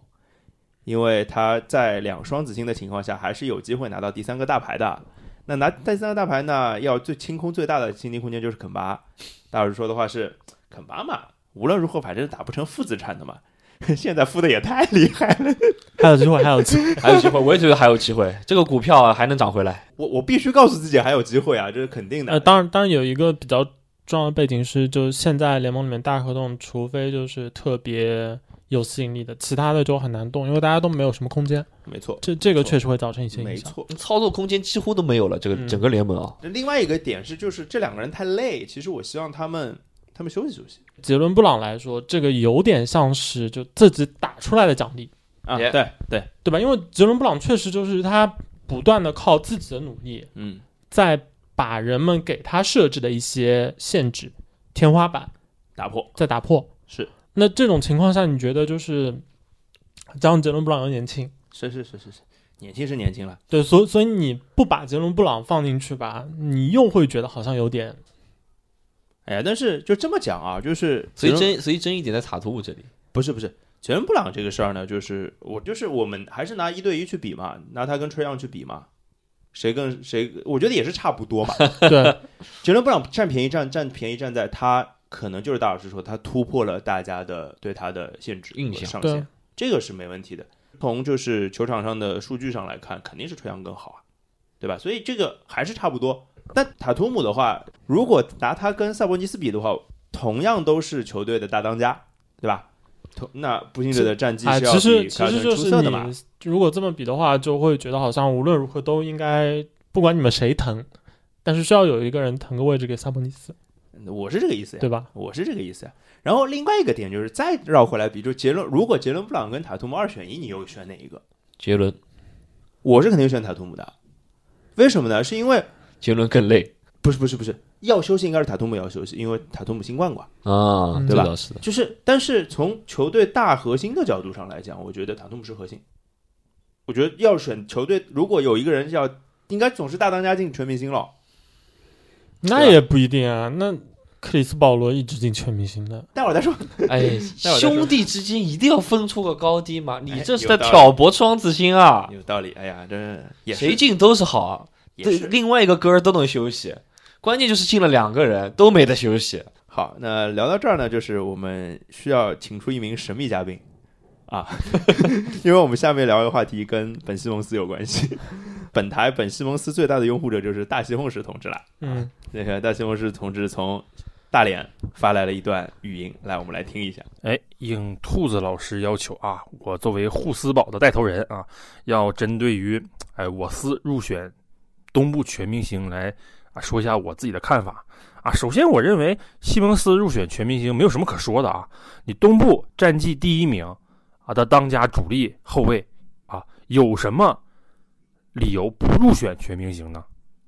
因为他在两双子星的情况下，还是有机会拿到第三个大牌的。那拿第三个大牌呢，要最清空最大的薪金空间就是肯巴。大老师说的话是肯巴嘛，无论如何反正打不成负资产的嘛。<laughs> 现在负的也太厉害了，<laughs> 还有机会，还有机会，还有机会，我也觉得还有机会，这个股票啊还能涨回来。我我必须告诉自己还有机会啊，这是肯定的。呃，当然，当然有一个比较重要的背景是，就是现在联盟里面大合同，除非就是特别有吸引力的，其他的就很难动，因为大家都没有什么空间，没错，这这个确实会造成一些影响。没错。操作空间几乎都没有了，这个嗯整个联盟啊，那另外一个点是，就是这两个人太累，其实我希望他们他们休息休息。杰伦布朗来说，这个有点像是就自己打出来的奖励，啊。对对，对吧？因为杰伦布朗确实就是他不断的靠自己的努力，嗯，在把人们给他设置的一些限制、天花板打破。在打破。是，那这种情况下，你觉得就是，加上杰伦布朗又年轻，是是是是是，年轻是年轻了，对，所以所以你不把杰伦布朗放进去吧，你又会觉得好像有点哎呀，但是就这么讲啊，就是所以争所以争议点在塔图姆这里。不是不是杰伦布朗这个事儿呢，就是我就是我们还是拿一对一去比嘛，拿他跟吹让去比嘛，谁更谁，我觉得也是差不多嘛。<laughs> 对，<laughs> 杰伦布朗占便宜占占便宜占在他可能就是大老师说他突破了大家的对他的限制印象上限，这个是没问题的。从就是球场上的数据上来看，肯定是吹杨更好啊，对吧？所以这个还是差不多。但塔图姆的话，如果拿他跟萨博尼斯比的话，同样都是球队的大当家，对吧？同那步行者的战绩哎，是要其实比凯尔特人其实就是出色的嘛？你如果这么比的话，就会觉得好像无论如何都应该，不管你们谁疼，但是需要有一个人腾个位置给萨博尼斯，我是这个意思呀，对吧？我是这个意思呀。然后另外一个点就是再绕回来比，就杰伦，如果杰伦布朗跟塔图姆二选一，你又选哪一个？杰伦，我是肯定选塔图姆的，为什么呢？是因为杰伦更累不是不是不是要休息，应该是塔图姆要休息，因为塔图姆新冠过。啊，对吧倒是的。就是，但是从球队大核心的角度上来讲，我觉得塔图姆是核心。我觉得要选球队，如果有一个人要，应该总是大当家进全明星了。那也不一定啊。那克里斯保罗一直进全明星的，待会儿再说。哎，<laughs> 兄弟之间一定要分出个高低嘛！你哎这是在挑拨双子星啊！有道理。哎呀，这谁进都是好啊，对，另外一个哥儿都能休息，关键就是进了两个人都没得休息。好。那聊到这儿呢，就是我们需要请出一名神秘嘉宾啊，<laughs> 因为我们下面聊的话题跟本西蒙斯有关系。<laughs> 本台本西蒙斯最大的拥护者就是大西红柿同志了。嗯，那个大西红柿同志从大连发来了一段语音，来，我们来听一下。哎，应兔子老师要求啊，我作为护斯堡的带头人啊，要针对于哎我司入选东部全明星来啊说一下我自己的看法啊。首先，我认为西蒙斯入选全明星没有什么可说的啊。你东部战绩第一名啊的当家主力后卫啊，有什么理由不入选全明星呢？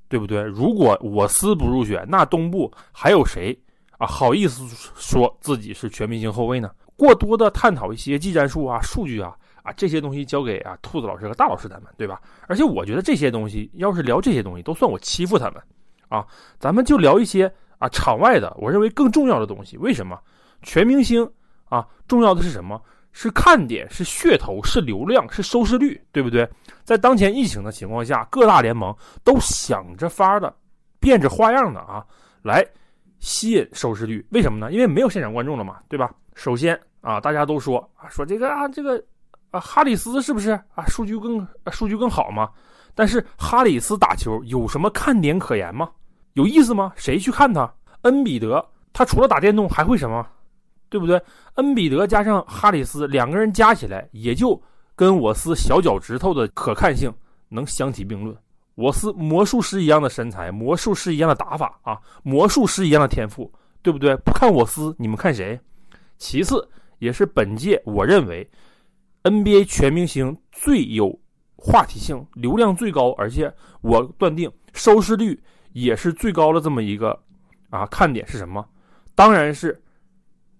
对不对？如果我司不入选，那东部还有谁啊好意思说自己是全明星后卫呢？过多的探讨一些技战术啊、数据啊啊这些东西交给啊兔子老师和大老师他们，对吧？而且我觉得这些东西，要是聊这些东西，都算我欺负他们啊。咱们就聊一些啊场外的，我认为更重要的东西。为什么全明星啊重要的是什么？是看点，是噱头，是流量，是收视率，对不对？在当前疫情的情况下，各大联盟都想着法儿的，变着花样的啊，来吸引收视率。为什么呢？因为没有现场观众了嘛，对吧？首先啊，大家都说啊，说这个啊，这个啊，哈里斯是不是啊，数据更、啊数据更好吗？但是哈里斯打球有什么看点可言吗？有意思吗？谁去看他？恩比德他除了打电动还会什么？对不对？恩比德加上哈里斯两个人加起来，也就跟我司小脚趾头的可看性能相提并论。我司魔术师一样的身材，魔术师一样的打法啊，魔术师一样的天赋，对不对？不看我司，你们看谁？其次，也是本届我认为 NBA 全明星最有话题性、流量最高，而且我断定收视率也是最高的这么一个啊看点是什么？当然是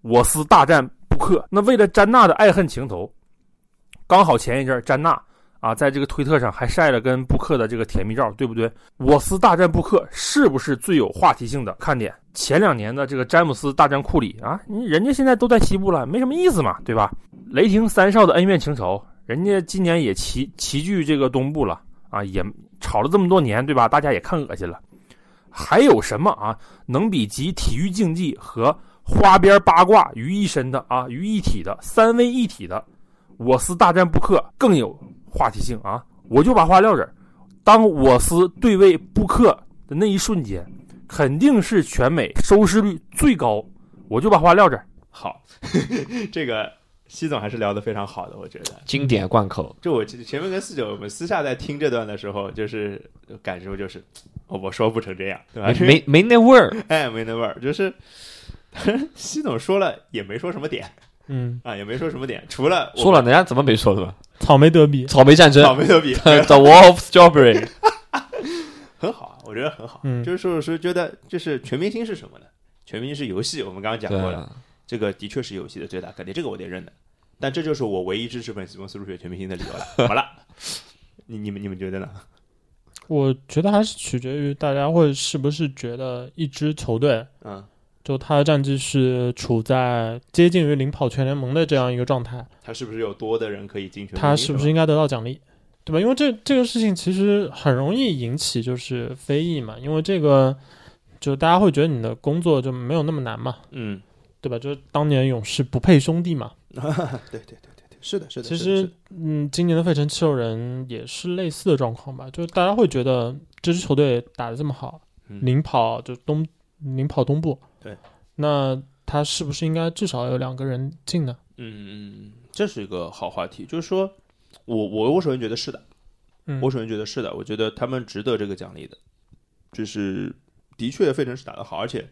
我司大战布克。那为了詹娜的爱恨情仇，刚好前一阵詹娜啊在这个推特上还晒了跟布克的这个甜蜜照，对不对？我司大战布克是不是最有话题性的看点？前两年的这个詹姆斯大战库里啊，人家现在都在西部了，没什么意思嘛，对吧？雷霆三少的恩怨情仇，人家今年也齐齐聚这个东部了啊，也吵了这么多年，对吧？大家也看恶心了。还有什么啊，能比集体育竞技和花边八卦于一身的啊，于一体的三位一体的我司大战布克更有话题性啊？我就把话撂这儿，当我司对位布克的那一瞬间，肯定是全美收视率最高。我就把话撂这儿。好，<laughs> 这个西总还是聊得非常好的，我觉得。经典贯口，就我前面跟四九我们私下在听这段的时候，就是感受就是，哦，我说不成这样，对吧？没没没那味儿。<laughs> 哎，没那味儿，就是 <laughs> 西总说了也没说什么点嗯，啊，也没说什么点，除了说了，人家怎么没说的吧？草莓德比，草莓战争草莓德比，<laughs> The War of Strawberry，<laughs> 很好啊，我觉得很好。嗯就是说是觉得就是全明星是什么呢？全明星是游戏，我们刚刚讲对过了，这个的确是游戏的最大肯定，这个我得认的。但这就是我唯一支持本西蒙斯入选全明星的理由了。<laughs> 好了，你你们你们觉得呢？我觉得还是取决于大家会是不是觉得一支球队嗯，就他的战绩是处在接近于领跑全联盟的这样一个状态，他是不是有多的人可以进去？他是不是应该得到奖励，对吧？因为这这个事情其实很容易引起就是非议嘛，因为这个就大家会觉得你的工作就没有那么难嘛，嗯，对吧？就是当年勇士不配兄弟嘛，<laughs> 对对对对对，是的，是的。其实嗯，今年的费城七六人也是类似的状况吧，就是大家会觉得这支球队打得这么好，嗯领跑就东领跑东部，对，那他是不是应该至少有两个人进呢？嗯，这是一个好话题，就是说我我我首先觉得是的，嗯，我首先觉得是的，我觉得他们值得这个奖励的，就是的确费城是打得好，而且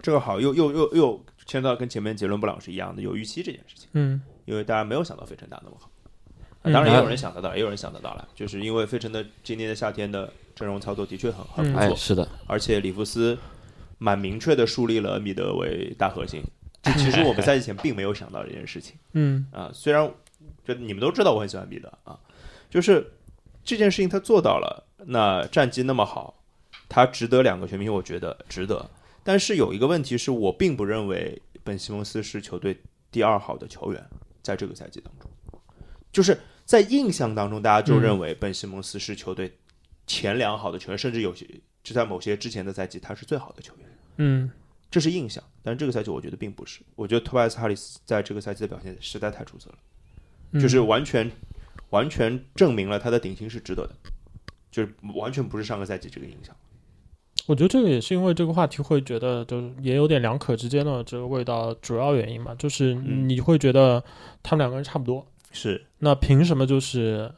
这个好又又又又牵到跟前面杰伦布朗是一样的，有预期这件事情，嗯。因为大家没有想到费城打那么好，当然也有人想得到，也有人想得到了，就是因为费城的今年的夏天的阵容操作的确很很不嗯。哎，错，是的，而且里弗斯蛮明确的树立了恩比德为大核心，这其实我们赛季前并没有想到这件事情。嗯啊，虽然就你们都知道我很喜欢彼得啊，就是这件事情他做到了，那战绩那么好，他值得两个全明星，我觉得值得。但是有一个问题是我并不认为本西蒙斯是球队第二好的球员，在这个赛季当中，就是在印象当中，大家就认为本西蒙斯是球队前两好的球员，甚至有些就在某些之前的赛季他是最好的球员。嗯这是印象，但是这个赛季我觉得并不是。我觉得托拜斯哈里斯在这个赛季的表现实在太出色了。嗯，就是完全完全证明了他的顶薪是值得的，就是完全不是上个赛季这个影响。我觉得这个也是因为这个话题会觉得就是也有点两可之间的这个味道，主要原因嘛，就是嗯你会觉得他们两个人差不多，是那凭什么就是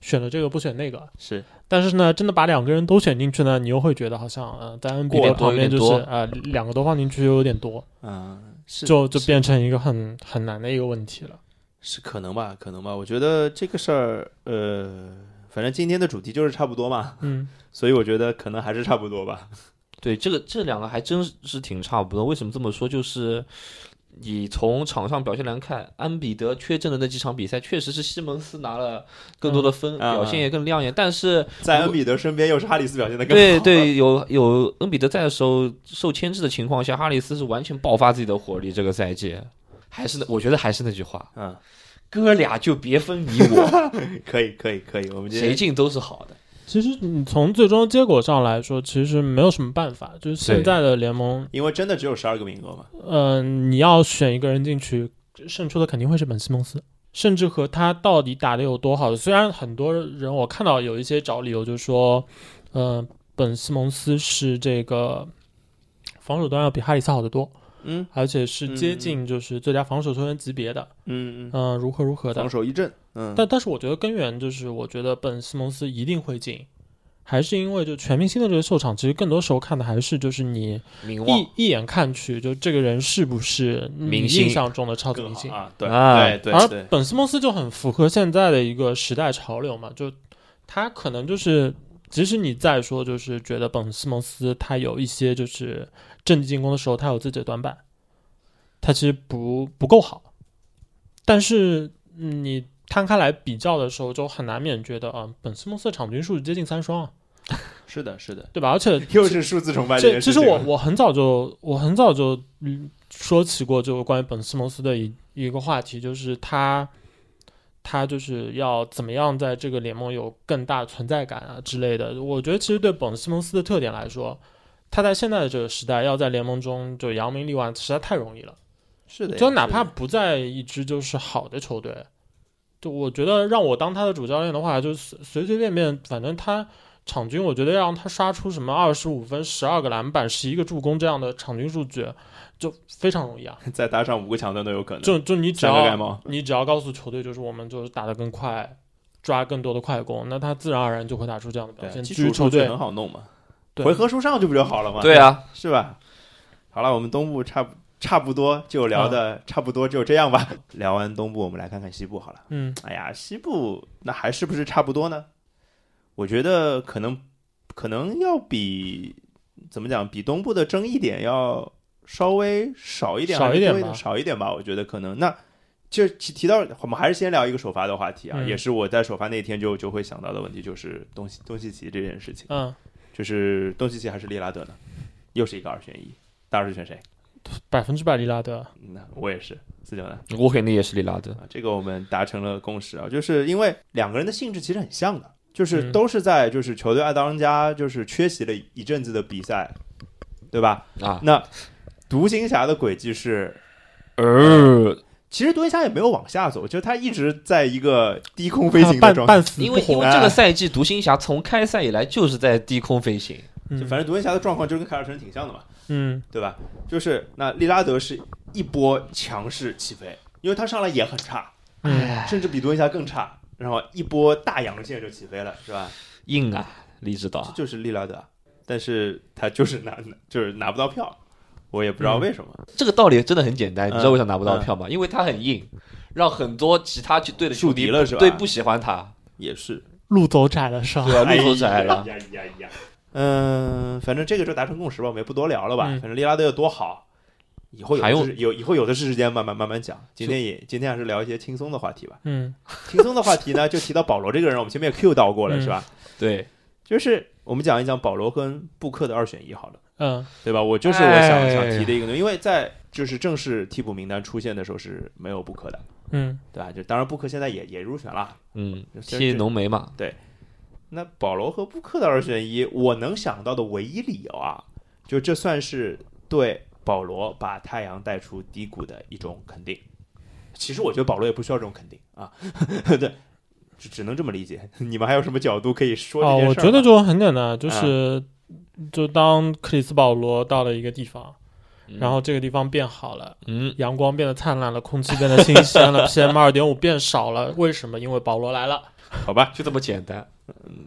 选了这个不选那个？是，但是呢，真的把两个人都选进去呢，你又会觉得好像呃，在 NBA 旁边就是呃两个都放进去又有点多，嗯，是就就变成一个很很难的一个问题了。是可能吧，可能吧。我觉得这个事儿，呃，反正今天的主题就是差不多嘛，嗯所以我觉得可能还是差不多吧。对，这个这两个还真是挺差不多。为什么这么说？就是你从场上表现来看，安比德缺阵的那几场比赛，确实是西蒙斯拿了更多的分，嗯表现也更亮眼。但是，在恩比德身边，又是哈里斯表现的更好。对对，有有恩比德在的时候，受牵制的情况下，哈里斯是完全爆发自己的火力。这个赛季，还是那，我觉得还是那句话，嗯，哥俩就别分你我，<laughs> 可以可以可以，我们谁进都是好的。其实你从最终结果上来说，其实没有什么办法，就是现在的联盟，因为真的只有十二个名额嘛，嗯、你要选一个人进去，胜出的肯定会是本西蒙斯，甚至和他到底打的有多好。虽然很多人我看到有一些找理由，就是说，嗯、本西蒙斯是这个防守端要比哈里斯好得多，嗯。而且是接近就是最佳防守球员级别的，嗯嗯，嗯、如何如何的。防。守一阵，嗯，但但是我觉得根源就是，我觉得本西蒙斯一定会进，还是因为就全明星的这个秀场，其实更多时候看的还是就是你一一眼看去，就这个人是不是你明星印象中的超级明星。啊，对对对而，本斯蒙斯就很符合现在的一个时代潮流嘛，就他可能就是，即使你再说就是觉得本斯蒙斯他有一些就是阵地进攻的时候他有自己的短板，他其实不不够好，但是嗯你摊开来比较的时候，就很难免觉得啊、本西蒙斯的场均数是接近三双啊，是的是的，对吧？而且 <laughs> 又是数字崇拜这件事。其实我我很早就我很早就嗯说起过，就关于本斯蒙斯的一一个话题，就是他他就是要怎么样在这个联盟有更大存在感啊之类的。我觉得其实对本斯蒙斯的特点来说，他在现在的这个时代要在联盟中就扬名立万，实在太容易了。是的，就哪怕不在一支就是好的球队，就我觉得让我当他的主教练的话，就随随随便便，反正他场均，我觉得让他刷出什么二十五分、十二个篮板、十一个助攻这样的场均数据，就非常容易啊。再搭上五个抢断都有可能，就就你只要你只要告诉球队，就是我们就是打得更快，抓更多的快攻，那他自然而然就会打出这样的表，现。基础球队础数据很，好弄嘛，对回合数上就不就好了嘛，对啊，<laughs> 是吧？好了，我们东部差不差不多就聊的差不多就这样吧。聊完东部，我们来看看西部好了。嗯哎呀，西部那还是不是差不多呢？我觉得可能可能要比怎么讲，比东部的争议点要稍微少一点，少一点吧少一点吧。我觉得可能那。就提提到，我们还是先聊一个首发的话题啊，嗯也是我在首发那天就就会想到的问题，就是东西东契奇这件事情。嗯，就是东契奇还是利拉德呢？又是一个二选一，大老师选谁？百分之百利拉德。嗯那我也是，四九呢？我肯定也是利拉德。啊，这个我们达成了共识啊，就是因为两个人的性质其实很像的，就是嗯都是在就是球队爱当家，就是缺席了一阵子的比赛，对吧？啊，那独行侠的轨迹是，呃，其实独行侠也没有往下走，就他一直在一个低空飞行的半状态。半死因为因为。这个赛季独行侠从开赛以来就是在低空飞行，就嗯反正独行侠的状况就跟凯尔特人挺像的嘛，嗯对吧？就是那利拉德是一波强势起飞，因为他上来也很差，嗯，甚至比独行侠更差，然后一波大阳线就起飞了，是吧？硬啊，李指导这。就是利拉德，但是他就是拿 <laughs> 就是拿不到票，我也不知道为什么。这个道理真的很简单，你知道嗯为啥拿不到票吗？因为他很硬，让很多其他队的球迷树敌了是吧对不喜欢他，也是，路走窄了是吧？对啊，路走窄了。哎呀呀呀！嗯，反正这个就达成共识吧，我们也不多聊了吧。嗯反正利拉德有多好，以后有有以后有的是时间慢慢慢慢讲。今天也今天还是聊一些轻松的话题吧。嗯轻松的话题呢，<laughs> 就提到保罗这个人，我们前面也 Q 到过了，嗯是吧？对，就是我们讲一讲保罗跟布克的二选一好了。嗯对吧？我就是我想、哎想提的一个东西，因为在就是正式替补名单出现的时候是没有布克的，嗯对吧？就当然布克现在也也入选了。嗯，虽然替浓眉嘛，那保罗和布克的二选一，我能想到的唯一理由啊，就这算是对保罗把太阳带出低谷的一种肯定。其实我觉得保罗也不需要这种肯定啊，<laughs> 对，只只能这么理解。你们还有什么角度可以说这哦，件事哦？我觉得就很简单，就是就当克里斯保罗到了一个地方，然后这个地方变好了，嗯，阳光变得灿烂了，空气变得新鲜了，PM 二点五变少了，为什么？因为保罗来了。好吧，就这么简单。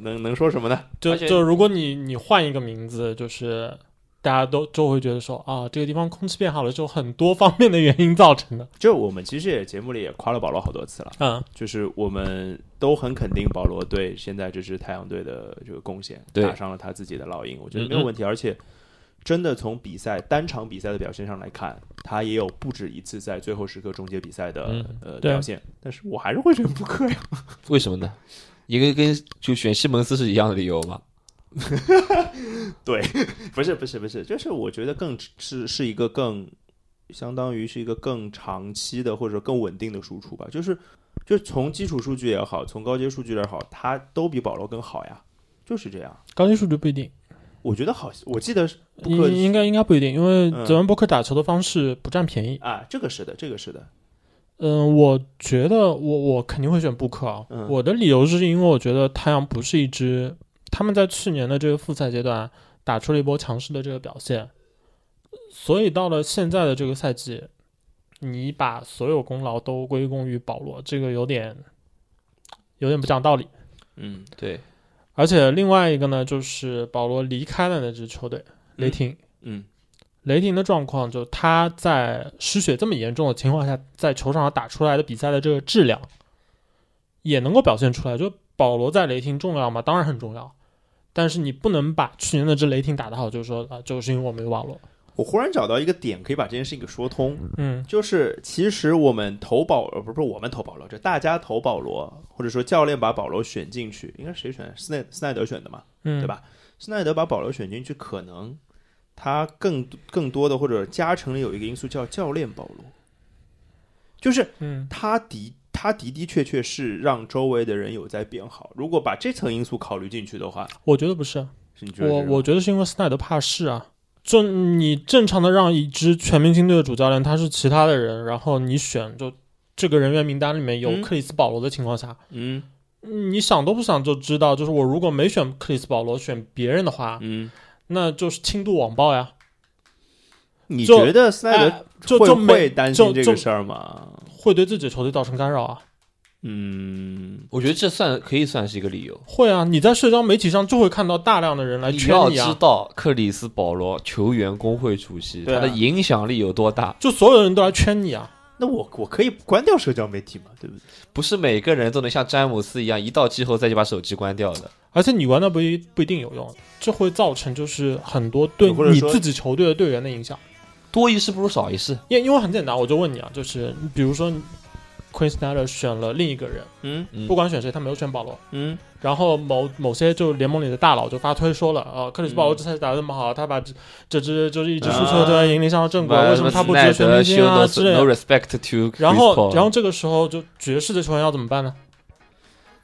能能说什么呢？就就如果你你换一个名字，就是大家都就会觉得说啊，这个地方空气变好了，是有很多方面的原因造成的。就我们其实也节目里也夸了保罗好多次了。嗯就是我们都很肯定保罗对现在这支太阳队的这个贡献，对打上了他自己的烙印，我觉得没有问题。而且真的从比赛单场比赛的表现上来看，他也有不止一次在最后时刻终结比赛的、嗯呃表现。但是我还是会觉得不克呀。<laughs> 为什么呢？一个跟就选西蒙斯是一样的理由吗？<laughs> 不是不是不是，就是我觉得更是是一个更相当于是一个更长期的或者更稳定的输出吧。就是，就从基础数据也好，从高阶数据也好，它都比保罗更好呀，就是这样。高阶数据不一定，我觉得好，我记得应应该应该不一定，因为嗯泽文波克打球的方式不占便宜。啊，这个是的，这个是的，嗯，我觉得我我肯定会选布克啊。嗯我的理由是因为我觉得太阳不是一支，他们在去年的这个复赛阶段打出了一波强势的这个表现，所以到了现在的这个赛季，你把所有功劳都归功于保罗，这个有点有点不讲道理。嗯对，而且另外一个呢，就是保罗离开了那支球队雷霆。嗯雷霆的状况，就他在失血这么严重的情况下，在球场上打出来的比赛的这个质量，也能够表现出来。就保罗在雷霆重要吗？当然很重要，但是你不能把去年那支雷霆打得好，就是说啊，就是因为我没有保罗。我忽然找到一个点，可以把这件事情给说通。嗯就是其实我们投保，呃，不是不是我们投保罗，就大家投保罗，或者说教练把保罗选进去，应该是谁选？斯奈斯奈德选的嘛，嗯，对？吧？斯奈德把保罗选进去，可能他更更多的或者加成了有一个因素叫教练保罗，就是嗯。他的他的的确确是让周围的人有在变好。如果把这层因素考虑进去的话，我觉得不是，是觉得是我我觉得是因为斯奈德怕事啊。就你正常的让一支全明星队的主教练他是其他的人，然后你选就这个人员名单里面有嗯。克里斯保罗的情况下，嗯。你想都不想就知道，就是我如果没选克里斯保罗，选别人的话，嗯，那就是轻度网暴呀。你觉得斯奈德哎就会就会担心这个事儿吗？会对自己的球队造成干扰啊。嗯，我觉得这算可以算是一个理由。会啊，你在社交媒体上就会看到大量的人来圈你要知道，克里斯保罗球员工会主席，啊他的影响力有多大？就所有人都来圈你啊。那我我可以关掉社交媒体嘛，对不对？不是每个人都能像詹姆斯一样，一到季后赛就把手机关掉的。而且你关掉不一不一定有用，这会造成就是很多对或者你自己球队的队员的影响。多一事不如少一事。因因为很简单，我就问你啊，就是比如说 Queen Snyder 选了另一个人，嗯嗯不管选谁，他没有选保罗。嗯然后某某些就联盟里的大佬就发推说了，呃，克里斯保罗嗯这赛季打得那么好，他把这这支就是一直输球队赢上了正轨，啊为什么他不接全明星啊之类 no 的？respect to？然后然后这个时候就爵士的球员要怎么办呢？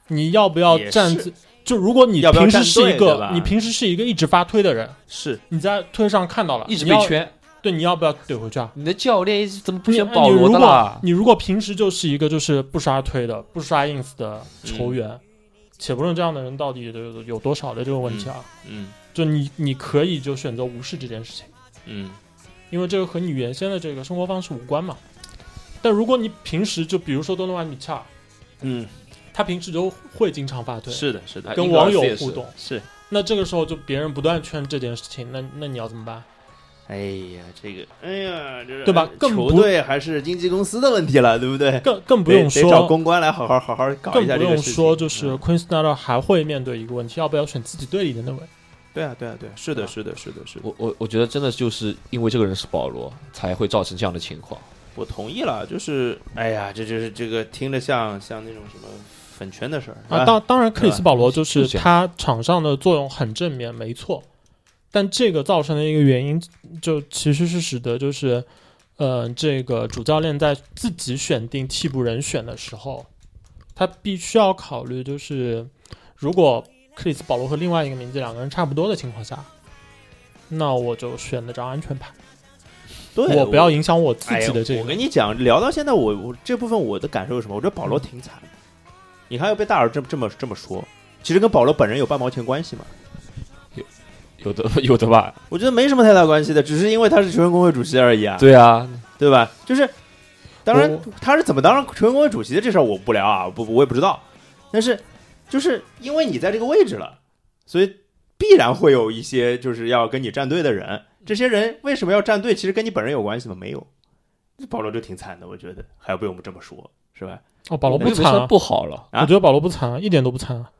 你要不要站自？就如果你平时是一个你平时是一个一直发推的人，是你在推上看到了，一直被圈，对，你要不要怼回去啊？你的教练怎么不你选保罗你如果的啦？你如果平时就是一个就是不刷推的、不刷 ins 的球员，且不论这样的人到底有有多少的这个问题啊，嗯就你你可以就选择无视这件事情，嗯因为这个和你原先的这个生活方式无关嘛。但如果你平时就比如说多诺万米切尔，嗯，他平时就会经常发推，是的，是的，跟网友互动，是。那这个时候就别人不断劝这件事情，那那你要怎么办？哎呀，这个，哎呀，这对吧更不球队还是经纪公司的问题了，对不对？更更不用说，得找公关来好好好好搞更不用一下这个事情。说，就是嗯 Queen Snyder 还会面对一个问题，要不要选自己队里的那位？对啊，对啊，对啊，是的，是的，是的，是的，我我我觉得真的就是因为这个人是保罗，才会造成这样的情况。我同意了。就是，哎呀，这就是这个听着像像那种什么粉圈的事儿啊，当当然，克里斯保罗就是他场上的作用很正面，没错。但这个造成的一个原因，就其实是使得就是，呃，这个主教练在自己选定替补人选的时候，他必须要考虑，就是如果克里斯保罗和另外一个名字两个人差不多的情况下，那我就选那张安全牌，对我不要影响我自己的这个。我跟你讲，聊到现在我，我这部分我的感受是什么？我觉得保罗挺惨的。你看，又被大耳这么这么这么说，其实跟保罗本人有半毛钱关系吗？有的 <laughs> 有的吧？我觉得没什么太大关系的，只是因为他是球员工会主席而已啊，对啊，对吧？就是，当然他是怎么当上球员工会主席的这事儿我不聊啊，不我也不知道。但是就是因为你在这个位置了，所以必然会有一些就是要跟你站队的人。这些人为什么要站队？其实跟你本人有关系吗？没有。保罗就挺惨的，我觉得还要被我们这么说，是吧？哦，保罗不惨啊，不好了。啊我觉得保罗不惨啊，一点都不惨啊。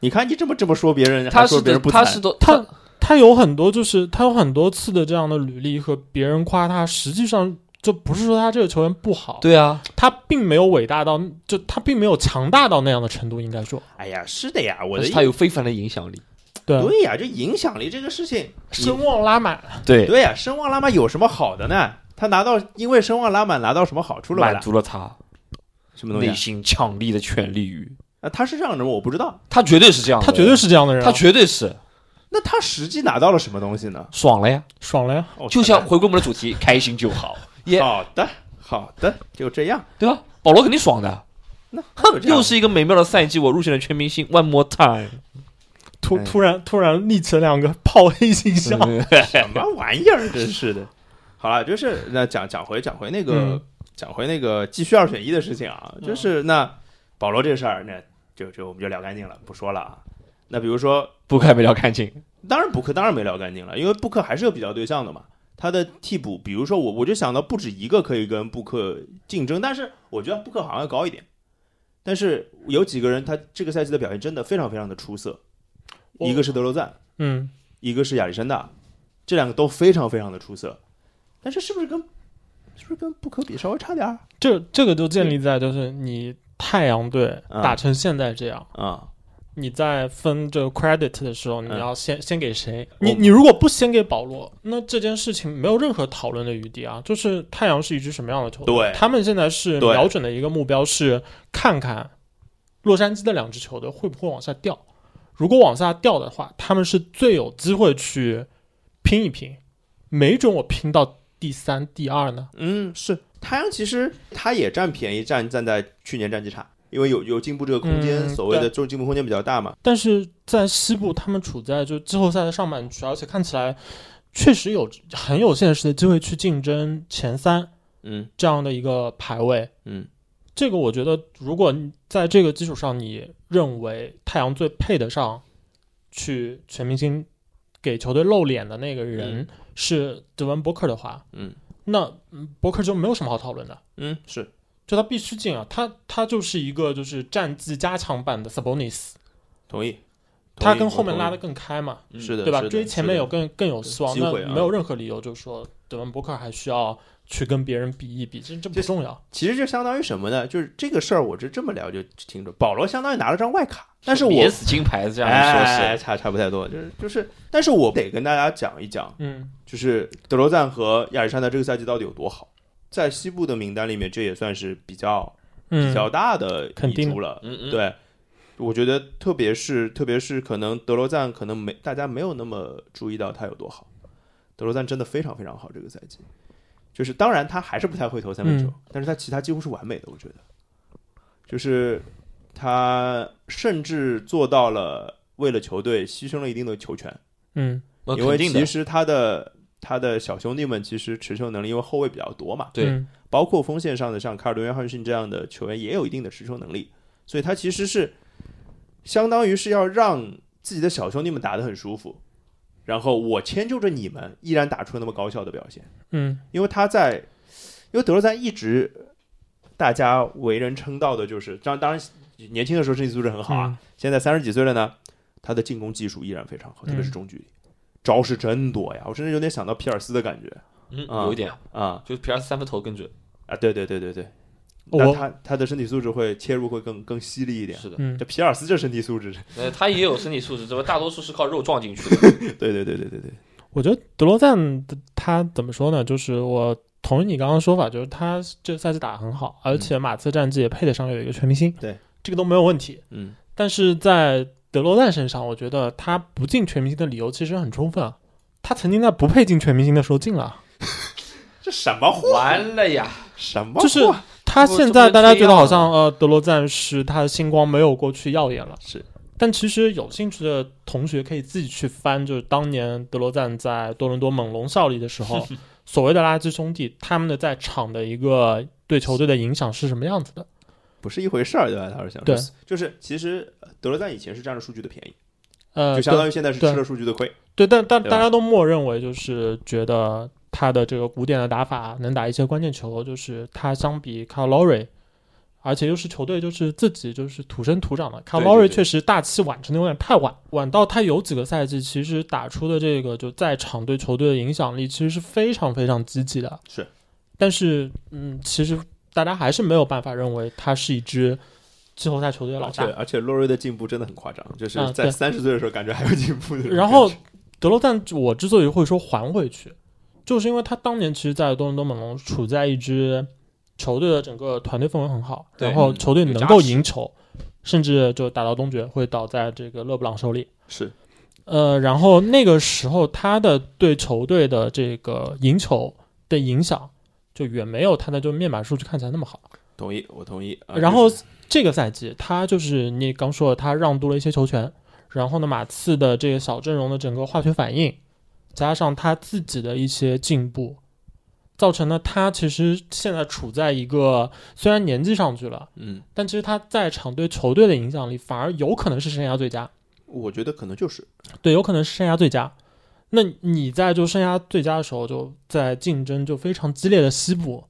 你看你这么这么说别人，他是别人，不惨他是都，他他有很多就是他有很多次的这样的履历和别人夸他，实际上就不是说他这个球员不好，对啊，他并没有伟大到就他并没有强大到那样的程度，应该说哎呀，是的呀，我的是他有非凡的影响力。对对呀，就影响力这个事情，声望拉满，对，对呀，声望拉满有什么好的呢？他拿到因为声望拉满拿到什么好处了满吧？足了他什么东西啊？内心强力的权力欲。啊，他是这样的人吗？我不知道。他绝对是这样的，他绝对是这样的人啊，他绝对是那他实际拿到了什么东西呢？爽了呀！爽了呀。哦就像回归我们的主题，开心就好，耶，好的，好的，就这样。对吧？保罗肯定爽的，那哼又是一个美妙的赛季，我入选了全明星，One more time。哎突突然突然立起了两个炮黑形象，<laughs> 什么玩意儿，真是的。好了，就是那讲讲回讲回那个、嗯讲回那个继续二选一的事情啊，就是那保罗这事儿，那就就我们就聊干净了，不说了啊。那比如说，布克没聊干净，当然布克当然没聊干净了，因为布克还是有比较对象的嘛。他的替补，比如说我我就想到不止一个可以跟布克竞争，但是我觉得布克好像要高一点。但是有几个人，他这个赛季的表现真的非常非常的出色，一个是德罗赞，嗯，一个是亚历山大，这两个都非常非常的出色，但是是不是跟是不是跟布克比稍微差点儿这这个就建立在就是你太阳队嗯打成现在这样，啊？你在分这个 credit 的时候，你嗯要先、先给谁？你你如果不先给保罗，那这件事情没有任何讨论的余地啊。就是太阳是一支什么样的球队？对他们现在是瞄准的一个目标是看看洛杉矶的两支球队会不会往下掉。如果往下掉的话，他们是最有机会去拼一拼，没准我拼到第三、第二呢。嗯，是太阳其实他也占便宜，占站在去年战绩差，因为有有进步这个空间，嗯所谓的就是进步空间比较大嘛。但是在西部，他们处在就季后赛的上半区，而且看起来确实有很有现实的机会去竞争前三嗯这样的一个排位。嗯，这个我觉得，如果你在这个基础上，你认为太阳最配得上去全明星给球队露脸的那个人是德文伯克的话，嗯那嗯波克就没有什么好讨论的。嗯，是就他必须进啊，他他就是一个就是战绩加强版的 Sabonis，同意。他跟后面拉得我同意更开嘛。是的，对吧？追前面有更更有希望，那机会啊没有任何理由就是说德文伯克还需要去跟别人比一比，这这不重要。其实就相当于什么呢？就是这个事儿，我就这么聊就清楚。保罗相当于拿了张外卡，但是我免死金牌这样一说差差不太多，就是就是，但是我得跟大家讲一讲，嗯就是德罗赞和亚历山大这个赛季到底有多好。在西部的名单里面，这也算是比较比嗯，较大的遗肯定珠了。嗯嗯，对，我觉得特别是特别是可能德罗赞可能没大家没有那么注意到他有多好。德罗赞真的非常非常好，这个赛季，就是当然他还是不太会投三分球，嗯但是他其他几乎是完美的，我觉得，就是他甚至做到了为了球队牺牲了一定的球权，嗯因为其实他的他的小兄弟们其实持球能力，因为后卫比较多嘛，对。嗯。包括锋线上的像卡尔顿·约翰逊这样的球员也有一定的持球能力，所以他其实是相当于是要让自己的小兄弟们打得很舒服，然后我迁就着你们，依然打出那么高效的表现。嗯。因为他在，因为德罗赞一直大家为人称道的就是，当当然年轻的时候身体素质很好啊，嗯。现在三十几岁了呢，他的进攻技术依然非常好，特别是中距离，招式真多呀，我甚至有点想到皮尔斯的感觉。嗯，啊有一点，啊。就是皮尔斯三分投更准，啊，对对对对对，我那他他的身体素质会切入会更更犀利一点。是的，嗯。这皮尔斯这身体素质，<laughs> 呃，他也有身体素质，只不过大多数是靠肉撞进去的。<laughs> 对对对对对对，我觉得德罗赞的他怎么说呢？就是我同意你刚刚说法，就是他这个赛季打得很好，而且马刺战绩也配得上有一个全明星，对，这个都没有问题。嗯，但是在德罗赞身上，我觉得他不进全明星的理由其实很充分啊。他曾经在不配进全明星的时候进了，这什么话？完了呀！什么就是他现在大家觉得好像呃德罗赞是他的星光没有过去耀眼了，是，但其实有兴趣的同学可以自己去翻，就是当年德罗赞在多伦多猛龙效力的时候，<laughs> 所谓的垃圾兄弟他们的在场的一个对球队的影响是什么样子的？不是一回事儿，对吧？他是想对。说，就是其实呃德罗赞以前是占了数据的便宜，呃，就相当于现在是吃了数据的亏。对，但但大家都默认为就是觉得他的这个古典的打法能打一些关键球，就是他相比 Kyle Lowry，而且又是球队就是自己就是土生土长的对 Lowry 对确实大器晚成的有点太晚，晚到他有几个赛季其实打出的这个就在场对球队的影响力其实是非常非常积极的，是，但是嗯，其实大家还是没有办法认为他是一支季后赛球队的老大。而且而且洛瑞的进步真的很夸张，就是在三十岁的时候感觉还有进步的。然后德罗赞，我之所以会说还回去，就是因为他当年其实，在多伦多猛龙处在一支球队的整个团队氛围很好，然后球队能够赢球，甚至就打到东决会倒在这个勒布朗手里。是呃，然后那个时候他的对球队的这个赢球的影响，就远没有他的就面板数据看起来那么好。同意，我同意。啊然后就是这个赛季，他就是你刚说的，他让渡了一些球权，然后呢，马刺的这个小阵容的整个化学反应，加上他自己的一些进步，造成了他其实现在处在一个虽然年纪上去了，嗯，但其实他在场对球队的影响力反而有可能是生涯最佳，我觉得可能就是对，有可能是生涯最佳。那你在就生涯最佳的时候，就在竞争就非常激烈的西部，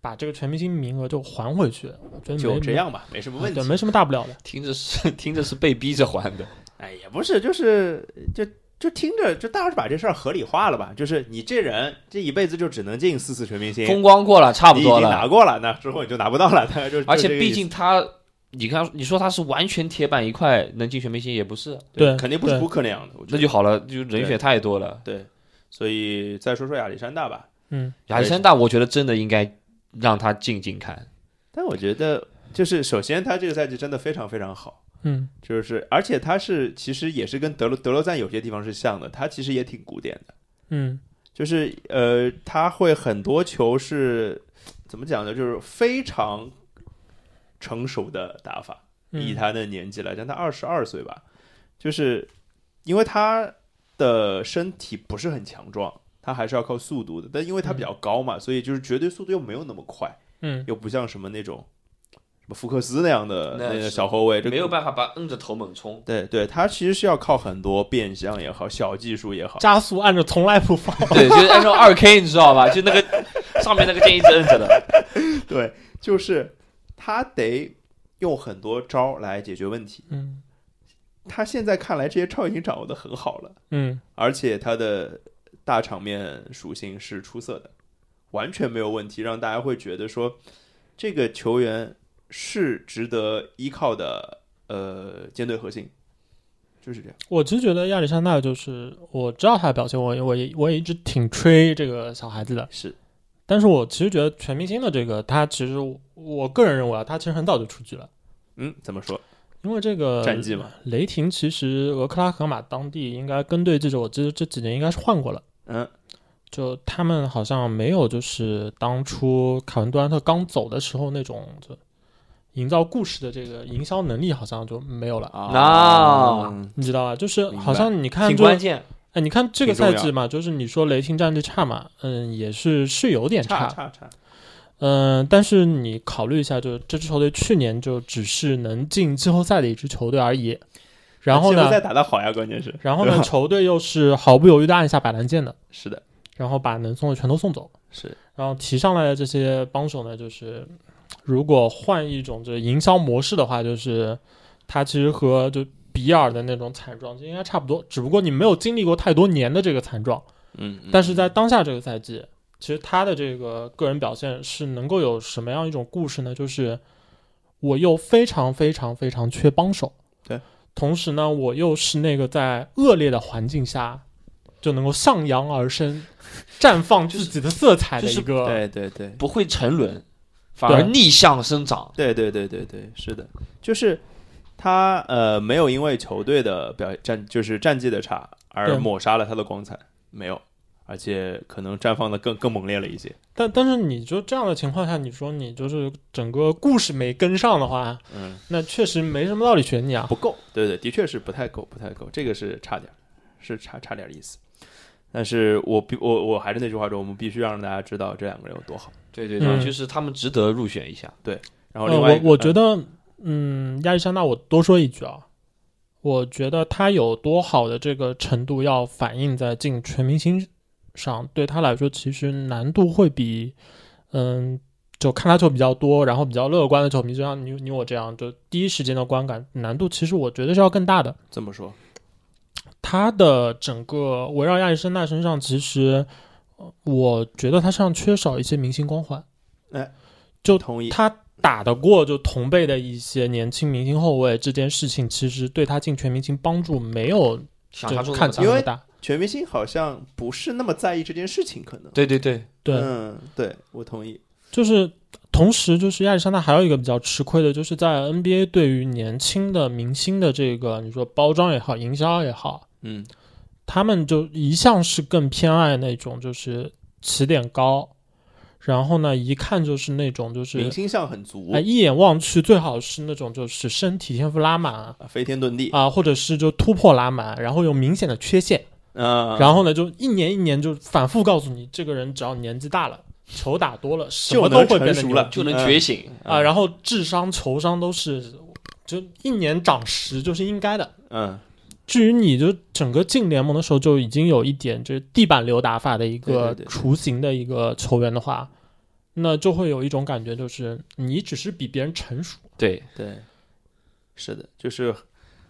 把这个全明星名额就还回去，我觉得没就这样吧，没什么问题对，。没什么大不了的。听着是听着是被逼着还的，哎，也不是，就是就就听着，就大家是把这事儿合理化了吧？就是你这人这一辈子就只能进四次全明星，风光过了，差不多你已经拿。过了，那之后你就拿不到了。大概就而且毕竟他，你看你说他是完全铁板一块能进全明星，也不是，对肯定不是对不可那样的。那就好了，就人选太多了。对，所以再说说亚历山大吧。嗯，亚历山大，我觉得真的应该让他进进看。但我觉得就是首先他这个赛季真的非常非常好。嗯就是，而且他是其实也是跟德罗德罗赞有些地方是像的，他其实也挺古典的，嗯就是呃，他会很多球是怎么讲呢？就是非常成熟的打法，以嗯他的年纪来讲，他二十二岁吧，就是因为他的身体不是很强壮，他还是要靠速度的，但因为他比较高嘛，所以就是绝对速度又没有那么快，嗯又不像什么那种什么福克斯那样的那个小后卫，这没有办法把摁着头猛冲。对对，他其实是要靠很多变相也好，小技术也好，加速按着从来不放。对，就是按照二 K，你知道吧？就那个上面那个键一直摁着的。<laughs> 对，就是他得用很多招来解决问题。嗯。他现在看来这些招已经掌握的很好了，嗯。而且他的大场面属性是出色的，完全没有问题，让大家会觉得说这个球员是值得依靠的呃舰队核心，就是这样。我其实觉得亚历山大就是我知道他的表现，我我也我也一直挺吹这个小孩子的，是但是我其实觉得全明星的这个他其实我个人认为啊，他其实很早就出局了，嗯，怎么说？因为这个战绩嘛，雷霆其实俄克拉荷马当地应该跟队记者，我记得这几年应该是换过了。嗯，就他们好像没有，就是当初凯文杜兰特刚走的时候那种就营造故事的这个营销能力，好像就没有了。啊那你知道吧？就是好像你看关键。哎，你看这个赛季嘛，就是你说雷霆战绩差嘛，嗯，也是是有点差差差，嗯，但是你考虑一下，就是这支球队去年就只是能进季后赛的一支球队而已，然后呢季后赛，打得好呀，关键是，然后呢，球队又是毫不犹豫的按下摆烂键的，<laughs> 是的，然后把能送的全都送走。是。然后提上来的这些帮手呢，就是如果换一种就是营销模式的话，就是他其实和就比尔的那种惨状就应该差不多，只不过你没有经历过太多年的这个惨状，嗯，嗯但是在当下这个赛季，其实他的这个个人表现是能够有什么样一种故事呢？就是我又非常非常非常缺帮手，对，同时呢，我又是那个在恶劣的环境下就能够向阳而生、<laughs> 绽放自己的色彩的就是一个，对对对不会沉沦，反而逆向生长。对对对对对，是的，就是他呃没有因为球队的表战就是战绩的差而抹杀了他的光彩，没有，而且可能绽放的更更猛烈了一些。但但是你就这样的情况下，你说你就是整个故事没跟上的话，嗯，那确实没什么道理选你啊。不够，对对，的确是不太够，不太够，这个是差点，是差差点意思。但是我必我我还是那句话说，我们必须让大家知道这两个人有多好。对对对，嗯就是他们值得入选一下。对然后另外、呃、我我觉得，嗯，亚历山大，我多说一句啊，我觉得他有多好的这个程度，要反映在进全明星上，对他来说，其实难度会比，嗯，就看他球比较多，然后比较乐观的球迷，就像你你我这样，就第一时间的观感难度，其实我觉得是要更大的。怎么说，他的整个围绕亚历山大身上，其实呃我觉得他身上缺少一些明星光环。哎就同意。他打得过就同辈的一些年轻明星后卫，这件事情其实对他进全明星帮助没有想象中看起来大。全明星好像不是那么在意这件事情，可能。对对对，对，嗯，对我同意。就是同时，就是亚历山大还有一个比较吃亏的，就是在 NBA 对于年轻的明星的这个你说包装也好，营销也好，嗯他们就一向是更偏爱那种就是起点高，然后呢一看就是那种就是明星相很足哎，一眼望去最好是那种就是身体天赋拉满飞天遁地啊。或者是就突破拉满，然后有明显的缺陷，嗯，然后呢就一年一年就反复告诉你，这个人只要年纪大了，球打多了，什么都会变得牛成熟了，就能觉醒。啊，然后智商、球商都是就一年涨十就是应该的。嗯，至于你就整个进联盟的时候就已经有一点就是地板流打法的一个雏形的一个球员的话，那就会有一种感觉，就是你只是比别人成熟。对，对，是的，就是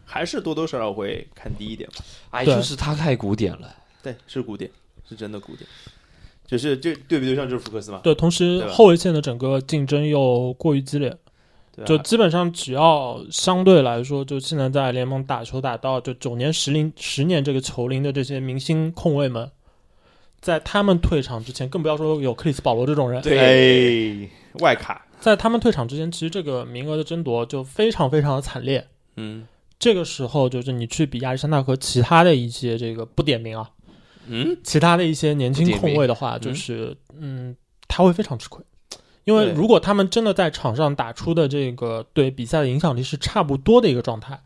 还是多多少少会看低一点吧。哎，就是他太古典了。对，是古典，是真的古典。就是这对比对象就是福克斯嘛，对，同时后卫线的整个竞争又过于激烈，对？就基本上只要相对来说，就现在在联盟打球打到就九年、十零、十年这个球龄的这些明星控卫们，在他们退场之前，更不要说有克里斯保罗这种人，对，哎，外卡，在他们退场之前，其实这个名额的争夺就非常非常的惨烈。嗯。这个时候，就是你去比亚历山大和其他的一些这个不点名啊，嗯，其他的一些年轻控卫的话，就是嗯，他会非常吃亏，因为如果他们真的在场上打出的这个对比赛的影响力是差不多的一个状态，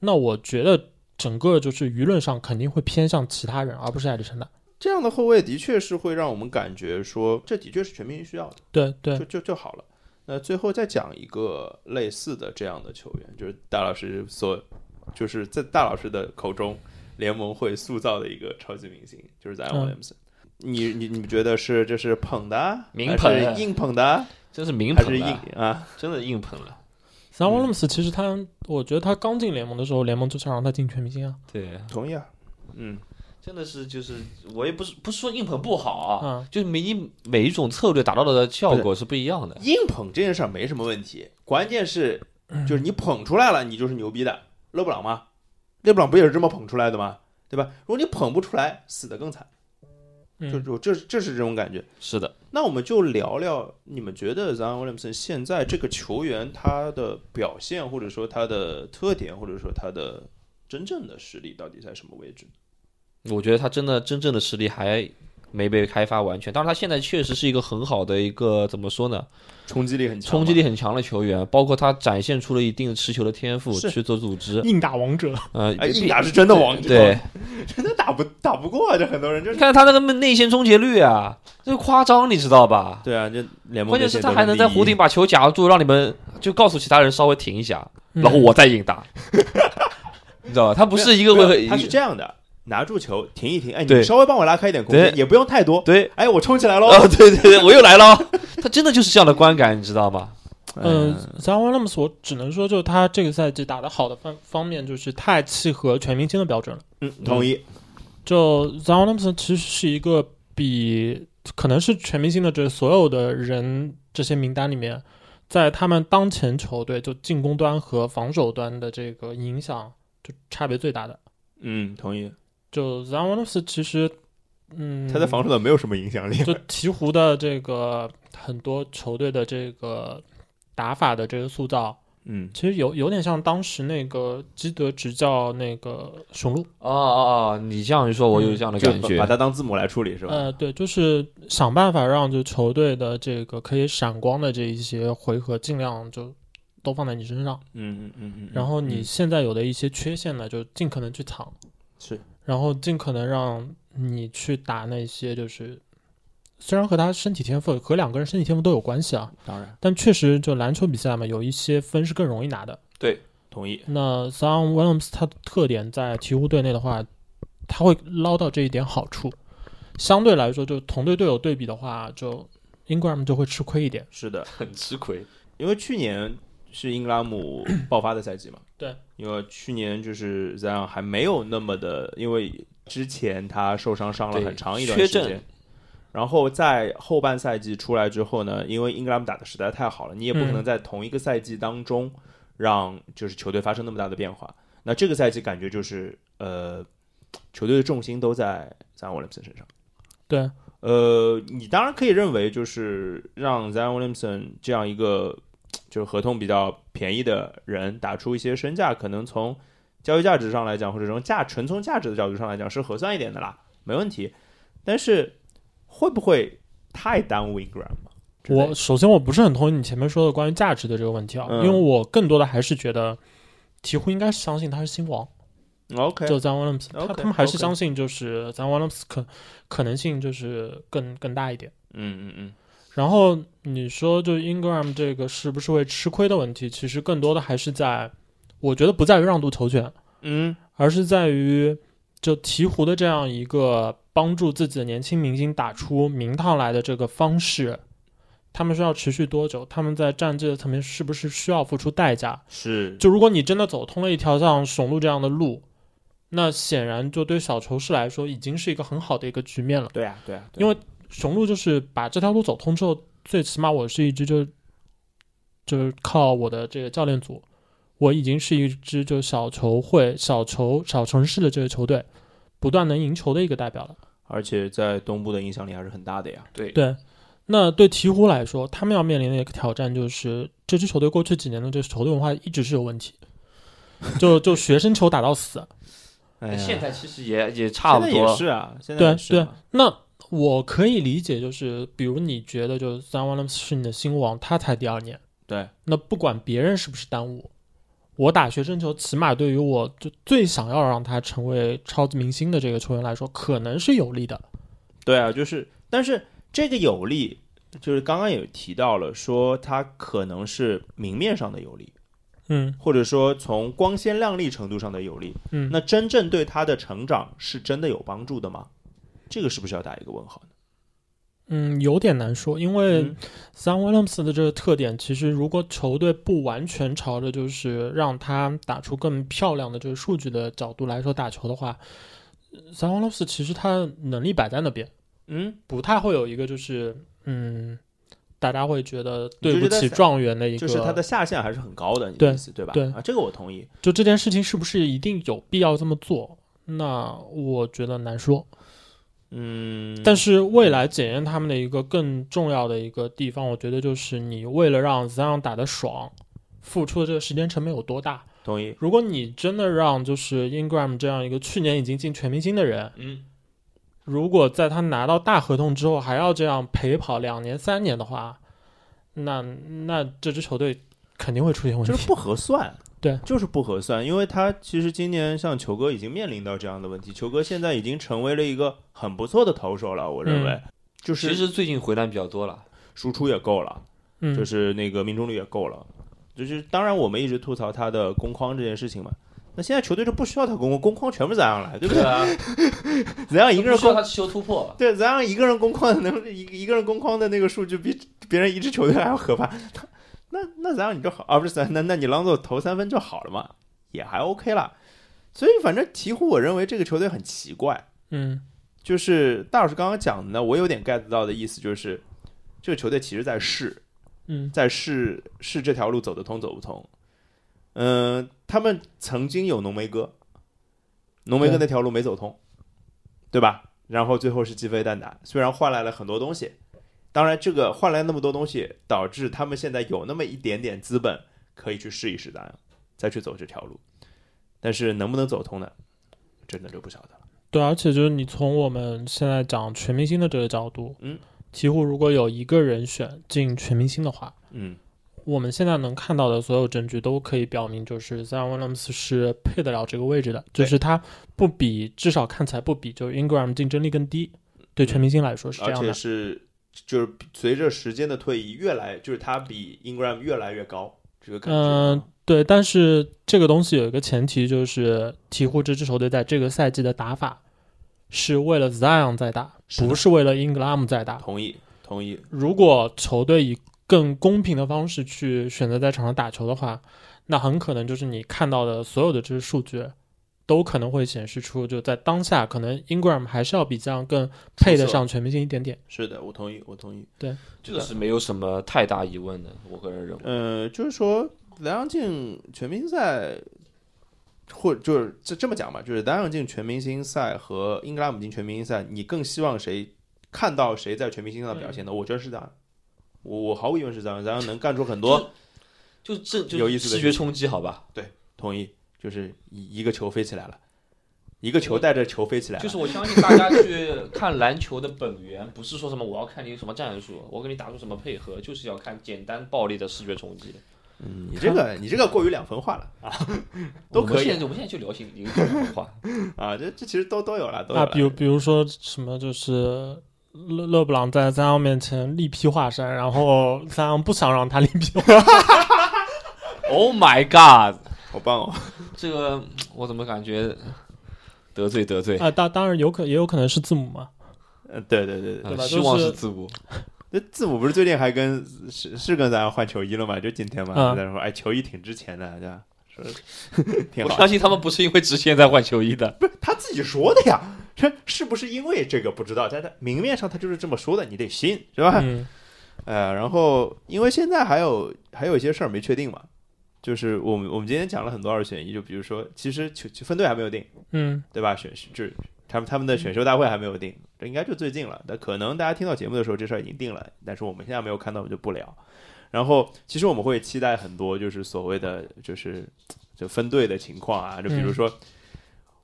那我觉得整个就是舆论上肯定会偏向其他人，而不是亚历山大。这样的后卫的确是会让我们感觉说，这的确是全明星需要的，对对就就就好了。那最后再讲一个类似的这样的球员，就是大老师所，就是在大老师的口中，联盟会塑造的一个超级明星，就是在 i 嗯 Williamson。你你你们觉得是这是捧的，还明捧是硬捧的，真是明还是硬，啊？真的硬捧了。桑沃勒姆斯其实他，我觉得他刚进联盟的时候，联盟就想让他进全明星啊。对，同意啊，嗯，真的是就是我也不是不是说硬捧不好啊，嗯就是每一每一种策略达到的效果是不一样的。硬捧这件事儿没什么问题，关键是就是你捧出来了，你就是牛逼的。勒布朗吗？勒布朗不也是这么捧出来的吗？对吧？如果你捧不出来，死得更惨。就嗯，就这这是这种感觉。是的，那我们就聊聊，你们觉得 Zion Williamson 现在这个球员他的表现，或者说他的特点，或者说他的真正的实力到底在什么位置？我觉得他真的真正的实力还没被开发完全。当然，他现在确实是一个很好的一个怎么说呢，冲击力很强，冲击力很强的球员，包括他展现出了一定的持球的天赋，去做组织。硬打王者，呃，<laughs> 硬打是真的王者，对，，<laughs> 真的打不打不过啊！这很多人就是你看他那个内线终结率啊，这夸张，你知道吧？对啊，这联盟关键是他还能在弧弧顶把球夹住，让你们就告诉其他人稍微停一下，嗯然后我再硬打，<laughs> 你知道吧？他不是一个会，他是这样的，拿住球停一停，哎，你稍微帮我拉开一点空间，也不用太多，对，哎，我冲起来喽。哦，对对对，我又来了，<laughs> 他真的就是这样的观感，你知道吗？<laughs> 嗯，桑沃勒姆斯，我只能说，就是他这个赛季打得好的方方面，就是太契合全明星的标准了。嗯，同意，就桑沃勒姆斯其实是一个比可能是全明星的这所有的人这些名单里面，在他们当前球队就进攻端和防守端的这个影响就差别最大的。嗯，同意。就 z a n w a n 斯其实，嗯，他在防守端没有什么影响力。就鹈鹕的这个很多球队的这个打法的这个塑造，嗯，其实有有点像当时那个基德执教那个雄鹿，哦哦哦，你这样一说，我有这样的感觉把。它当字母来处理是吧？呃，对，就是想办法让就球队的这个可以闪光的这一些回合，尽量就都放在你身上，嗯嗯嗯嗯。然后你嗯现在有的一些缺陷呢，就尽可能去藏，是，然后尽可能让你去打那些就是。虽然和他身体天赋和两个人身体天赋都有关系啊，当然但确实就篮球比赛嘛，有一些分是更容易拿的。对同意。那 Sam Williams 他的特点在鹈鹕队内的话，他会捞到这一点好处。相对来说，就同队队友对比的话，就 Ingram 就会吃亏一点。是的，很吃亏，因为去年是英格拉姆 <clears throat> 爆发的赛季嘛。对，因为去年就是这样，还没有那么的，因为之前他受伤伤了很长一段时间。然后在后半赛季出来之后呢，因为英格拉姆打的实在太好了，你也不可能嗯在同一个赛季当中让就是球队发生那么大的变化。那这个赛季感觉就是呃，球队的重心都在在 Williamson 身上。对，呃，你当然可以认为，就是让 Zion Williamson 这样一个就是合同比较便宜的人打出一些身价，可能从交易价值上来讲，或者从价纯从价值的角度上来讲是合算一点的啦，没问题。但是会不会太耽误 Ingram？我首先我不是很同意你前面说的关于价值的这个问题啊，嗯因为我更多的还是觉得鹈鹕应该是相信他是新王，OK 就 Zion Williamson，他他们还是相信就是 Zion Williamson 可可能性就是更更大一点。嗯嗯嗯，然后你说就 Ingram 这个是不是会吃亏的问题，其实更多的还是在，我觉得不在于让渡球权，嗯而是在于就鹈鹕的这样一个帮助自己的年轻明星打出名堂来的这个方式，他们需要持续多久？他们在战绩的层面是不是需要付出代价？是就如果你真的走通了一条像雄鹿这样的路，那显然就对小球市来说已经是一个很好的一个局面了。对啊对啊，对啊因为雄鹿就是把这条路走通之后，最起码我是一支就就是靠我的这个教练组，我已经是一支就小球会、小球、小城市的这个球队，不断能赢球的一个代表了。而且在东部的影响力还是很大的呀。对对，那对鹈鹕来说，他们要面临的一个挑战就是，这支球队过去几年的这个球队文化一直是有问题，就就学生球打到死。<laughs> 哎现在其实也也差不现在也多，是啊，现在对对那我可以理解，就是比如你觉得就是 Zion Williams 是你的新王，他才第二年。对，那不管别人是不是耽误，我打学生球，起码对于我就最想要让他成为超级明星的这个球员来说，可能是有利的。对啊，就是，但是这个有利，就是刚刚也提到了，说他可能是明面上的有利，嗯或者说从光鲜亮丽程度上的有利。嗯，那真正对他的成长是真的有帮助的吗？这个是不是要打一个问号呢？嗯有点难说，因为 Sam Williams 的这个特点，其实如果球队不完全朝着就是让他打出更漂亮的这个数据的角度来说打球的话，Sam Williams 其实他能力摆在那边。嗯，不太会有一个就是嗯，大家会觉得对不起状元的一个，就是他的下限还是很高的，对对吧？对啊，这个我同意。就这件事情是不是一定有必要这么做？那我觉得难说。嗯，但是未来检验他们的一个更重要的一个地方，我觉得就是你为了让 Zion 打得爽，付出的这个时间成本有多大？同意。如果你真的让就是 Ingram 这样一个去年已经进全明星的人，嗯，如果在他拿到大合同之后还要这样陪跑两年三年的话，那那这支球队肯定会出现问题。就是不合算，对，就是不合算，因为他其实今年像球哥已经面临到这样的问题，球哥现在已经成为了一个很不错的投手了，我认为，就是其实最近回弹比较多了，输出也够了，嗯，就是那个命中率也够了，就是当然我们一直吐槽他的攻框这件事情嘛。那现在球队就不需要他攻框，攻框全部怎样来，对不对？啊，<laughs> 怎样一个人攻，不需要他求突破，对，怎样一个人攻框的能一一个人攻框的那个数据比别人一支球队还要可怕。他那那怎样你就好，啊不是咱那那你朗佐投三分就好了嘛，也还 OK 啦。所以反正鹈鹕，我认为这个球队很奇怪，嗯就是大老师刚刚讲的呢，我有点 get 到的意思就是，这个球队其实在试，嗯在试试这条路走得通走不通。嗯、他们曾经有浓眉哥，浓眉哥那条路没走通，对吧？然后最后是鸡飞蛋打，虽然换来了很多东西，当然这个换来那么多东西，导致他们现在有那么一点点资本可以去试一试咋样，再去走这条路。但是能不能走通呢？真的就不晓得了。对，而且就是你从我们现在讲全明星的这个角度，嗯，鹈鹕如果有一个人选进全明星的话，嗯，我们现在能看到的所有证据都可以表明，就是 Zion Williams 是配得了这个位置的，就是他不比，至少看起来不比就是 Ingram 竞争力更低，对全明星来说是这而且样的。是就是随着时间的推移，越来就是他比 Ingram 越来越高，这个感觉。嗯、对，但是这个东西有一个前提，就是鹈鹕这支球队在这个赛季的打法是为了 Zion 在打，是不是为了 Ingram 在打。同意，同意。如果球队以更公平的方式去选择在场上打球的话，那很可能就是你看到的所有的这些数据，都可能会显示出，就在当下，可能 Ingram 还是要比这样更配得上全明星一点点。是的，我同意，我同意。对这个是没有什么太大疑问的，我个人认为。呃，就是说莱昂进全明星赛或就是这这么讲吧，就是丹阳进全明星赛和英格拉姆进全明星赛，你更希望谁看到谁在全明星上的表现呢？我觉得是这样，我我毫无疑问是这样，然后能干出很多就这就有意思的视觉冲击，好吧？对同意，就是一一个球飞起来了，一个球带着球飞起来了，就是我相信大家去看篮球的本源，不是说什么我要看你什么战术，我给你打出什么配合，就是要看简单暴力的视觉冲击。嗯，你这个你这个过于两分化了啊，都可以我们现在我们现在就聊性一个讲话，<laughs> 啊，这这其实都都有了，都有啊，比如比如说什么，就是勒勒布朗在三阳面前力劈华山，然后三阳不想让他力劈华山，<laughs> <laughs> Oh my god！好棒哦！<laughs> 这个我怎么感觉得罪得罪？啊，当当然有可也有可能是字母嘛，嗯，对对对对，希望是字母。那字母不是最近还跟是是跟咱换球衣了吗？就今天嘛，嗯在说哎球衣挺值钱的，对吧？<laughs> 说挺好我相，信他们不是因为值钱在换球衣的。不是他自己说的呀。这是不是因为这个不知道，但他明面上他就是这么说的，你得信是吧？嗯呃，然后因为现在还有还有一些事儿没确定嘛，就是我们我们今天讲了很多二选一，就比如说其实球球分队还没有定，嗯对吧？选就是他们他们的选秀大会还没有定，这应该就最近了。但可能大家听到节目的时候，这事儿已经定了，但是我们现在没有看到，我们就不聊。然后其实我们会期待很多，就是所谓的就是就分队的情况啊，就比如说。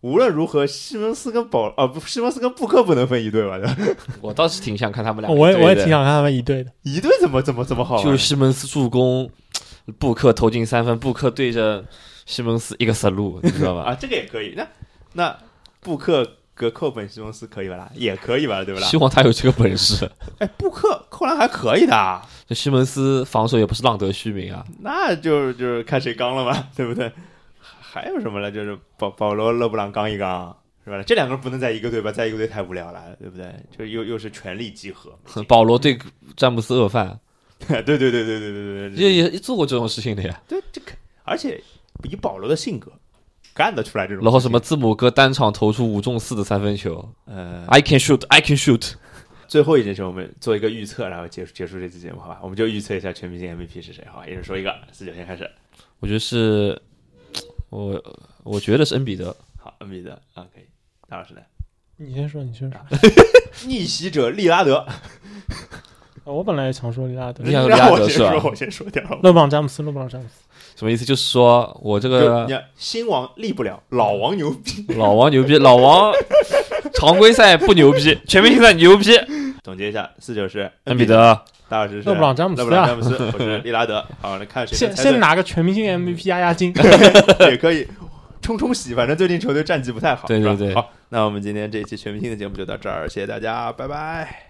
无论如何，西蒙斯跟保啊不，西蒙斯跟布克不能分一队吧？对？<laughs> 我倒是挺想看他们俩。我也我也挺。想看他们一队的，一队怎么怎么怎么好？就是西蒙斯助攻，布克投进三分，布克对着西蒙斯一个 salute，你知道吧？啊，这个也可以。那那布克隔扣本西蒙斯可以吧啦？也可以吧，对不啦希？望他有这个本事。哎，布克扣篮还可以的，这西蒙斯防守也不是浪得虚名啊。那就就是看谁刚了嘛，<laughs> 对不对？还有什么呢？就是保保罗、勒布朗刚一刚，是吧？这两个人不能在一个队吧？在一个队太无聊了，对不对？就又又是全力集合，保罗对詹姆斯饿饭，<laughs> 对对对对对对对，也也做过这种事情的呀。对，这个而且以保罗的性格，干得出来这种。然后什么字母哥单场投出五中四的三分球，呃，I can shoot, I can shoot。最后一件事，我们做一个预测，然后结束结束这期节目，好吧？我们就预测一下全明星 MVP 是谁，好吧？一人说一个，四九先开始。我觉得是，我我觉得是恩比德。好，恩比德啊，可以。大老师呢？你先说，你先说。<laughs> 逆袭者利拉德。我本来也想说利拉德你，想说让我利拉德是吧 <laughs> 先说，我先说掉了。勒布朗詹姆斯，勒布朗詹姆斯，什么意思？就是说我这就你个看，新王立不了，老王牛逼。老王牛逼，老王常规赛不牛逼，全明星赛牛逼。<laughs> 总结一下，四九是恩比，德，大老师是勒布朗詹姆斯勒布朗啊詹姆斯，我是利拉德。好，那看谁先能猜对先拿个全明星 MVP 压压惊。<laughs> 也可以冲冲喜，反正最近球队战绩不太好。是吧对对对好，那我们今天这一期全明星的节目就到这儿，谢谢大家，拜拜。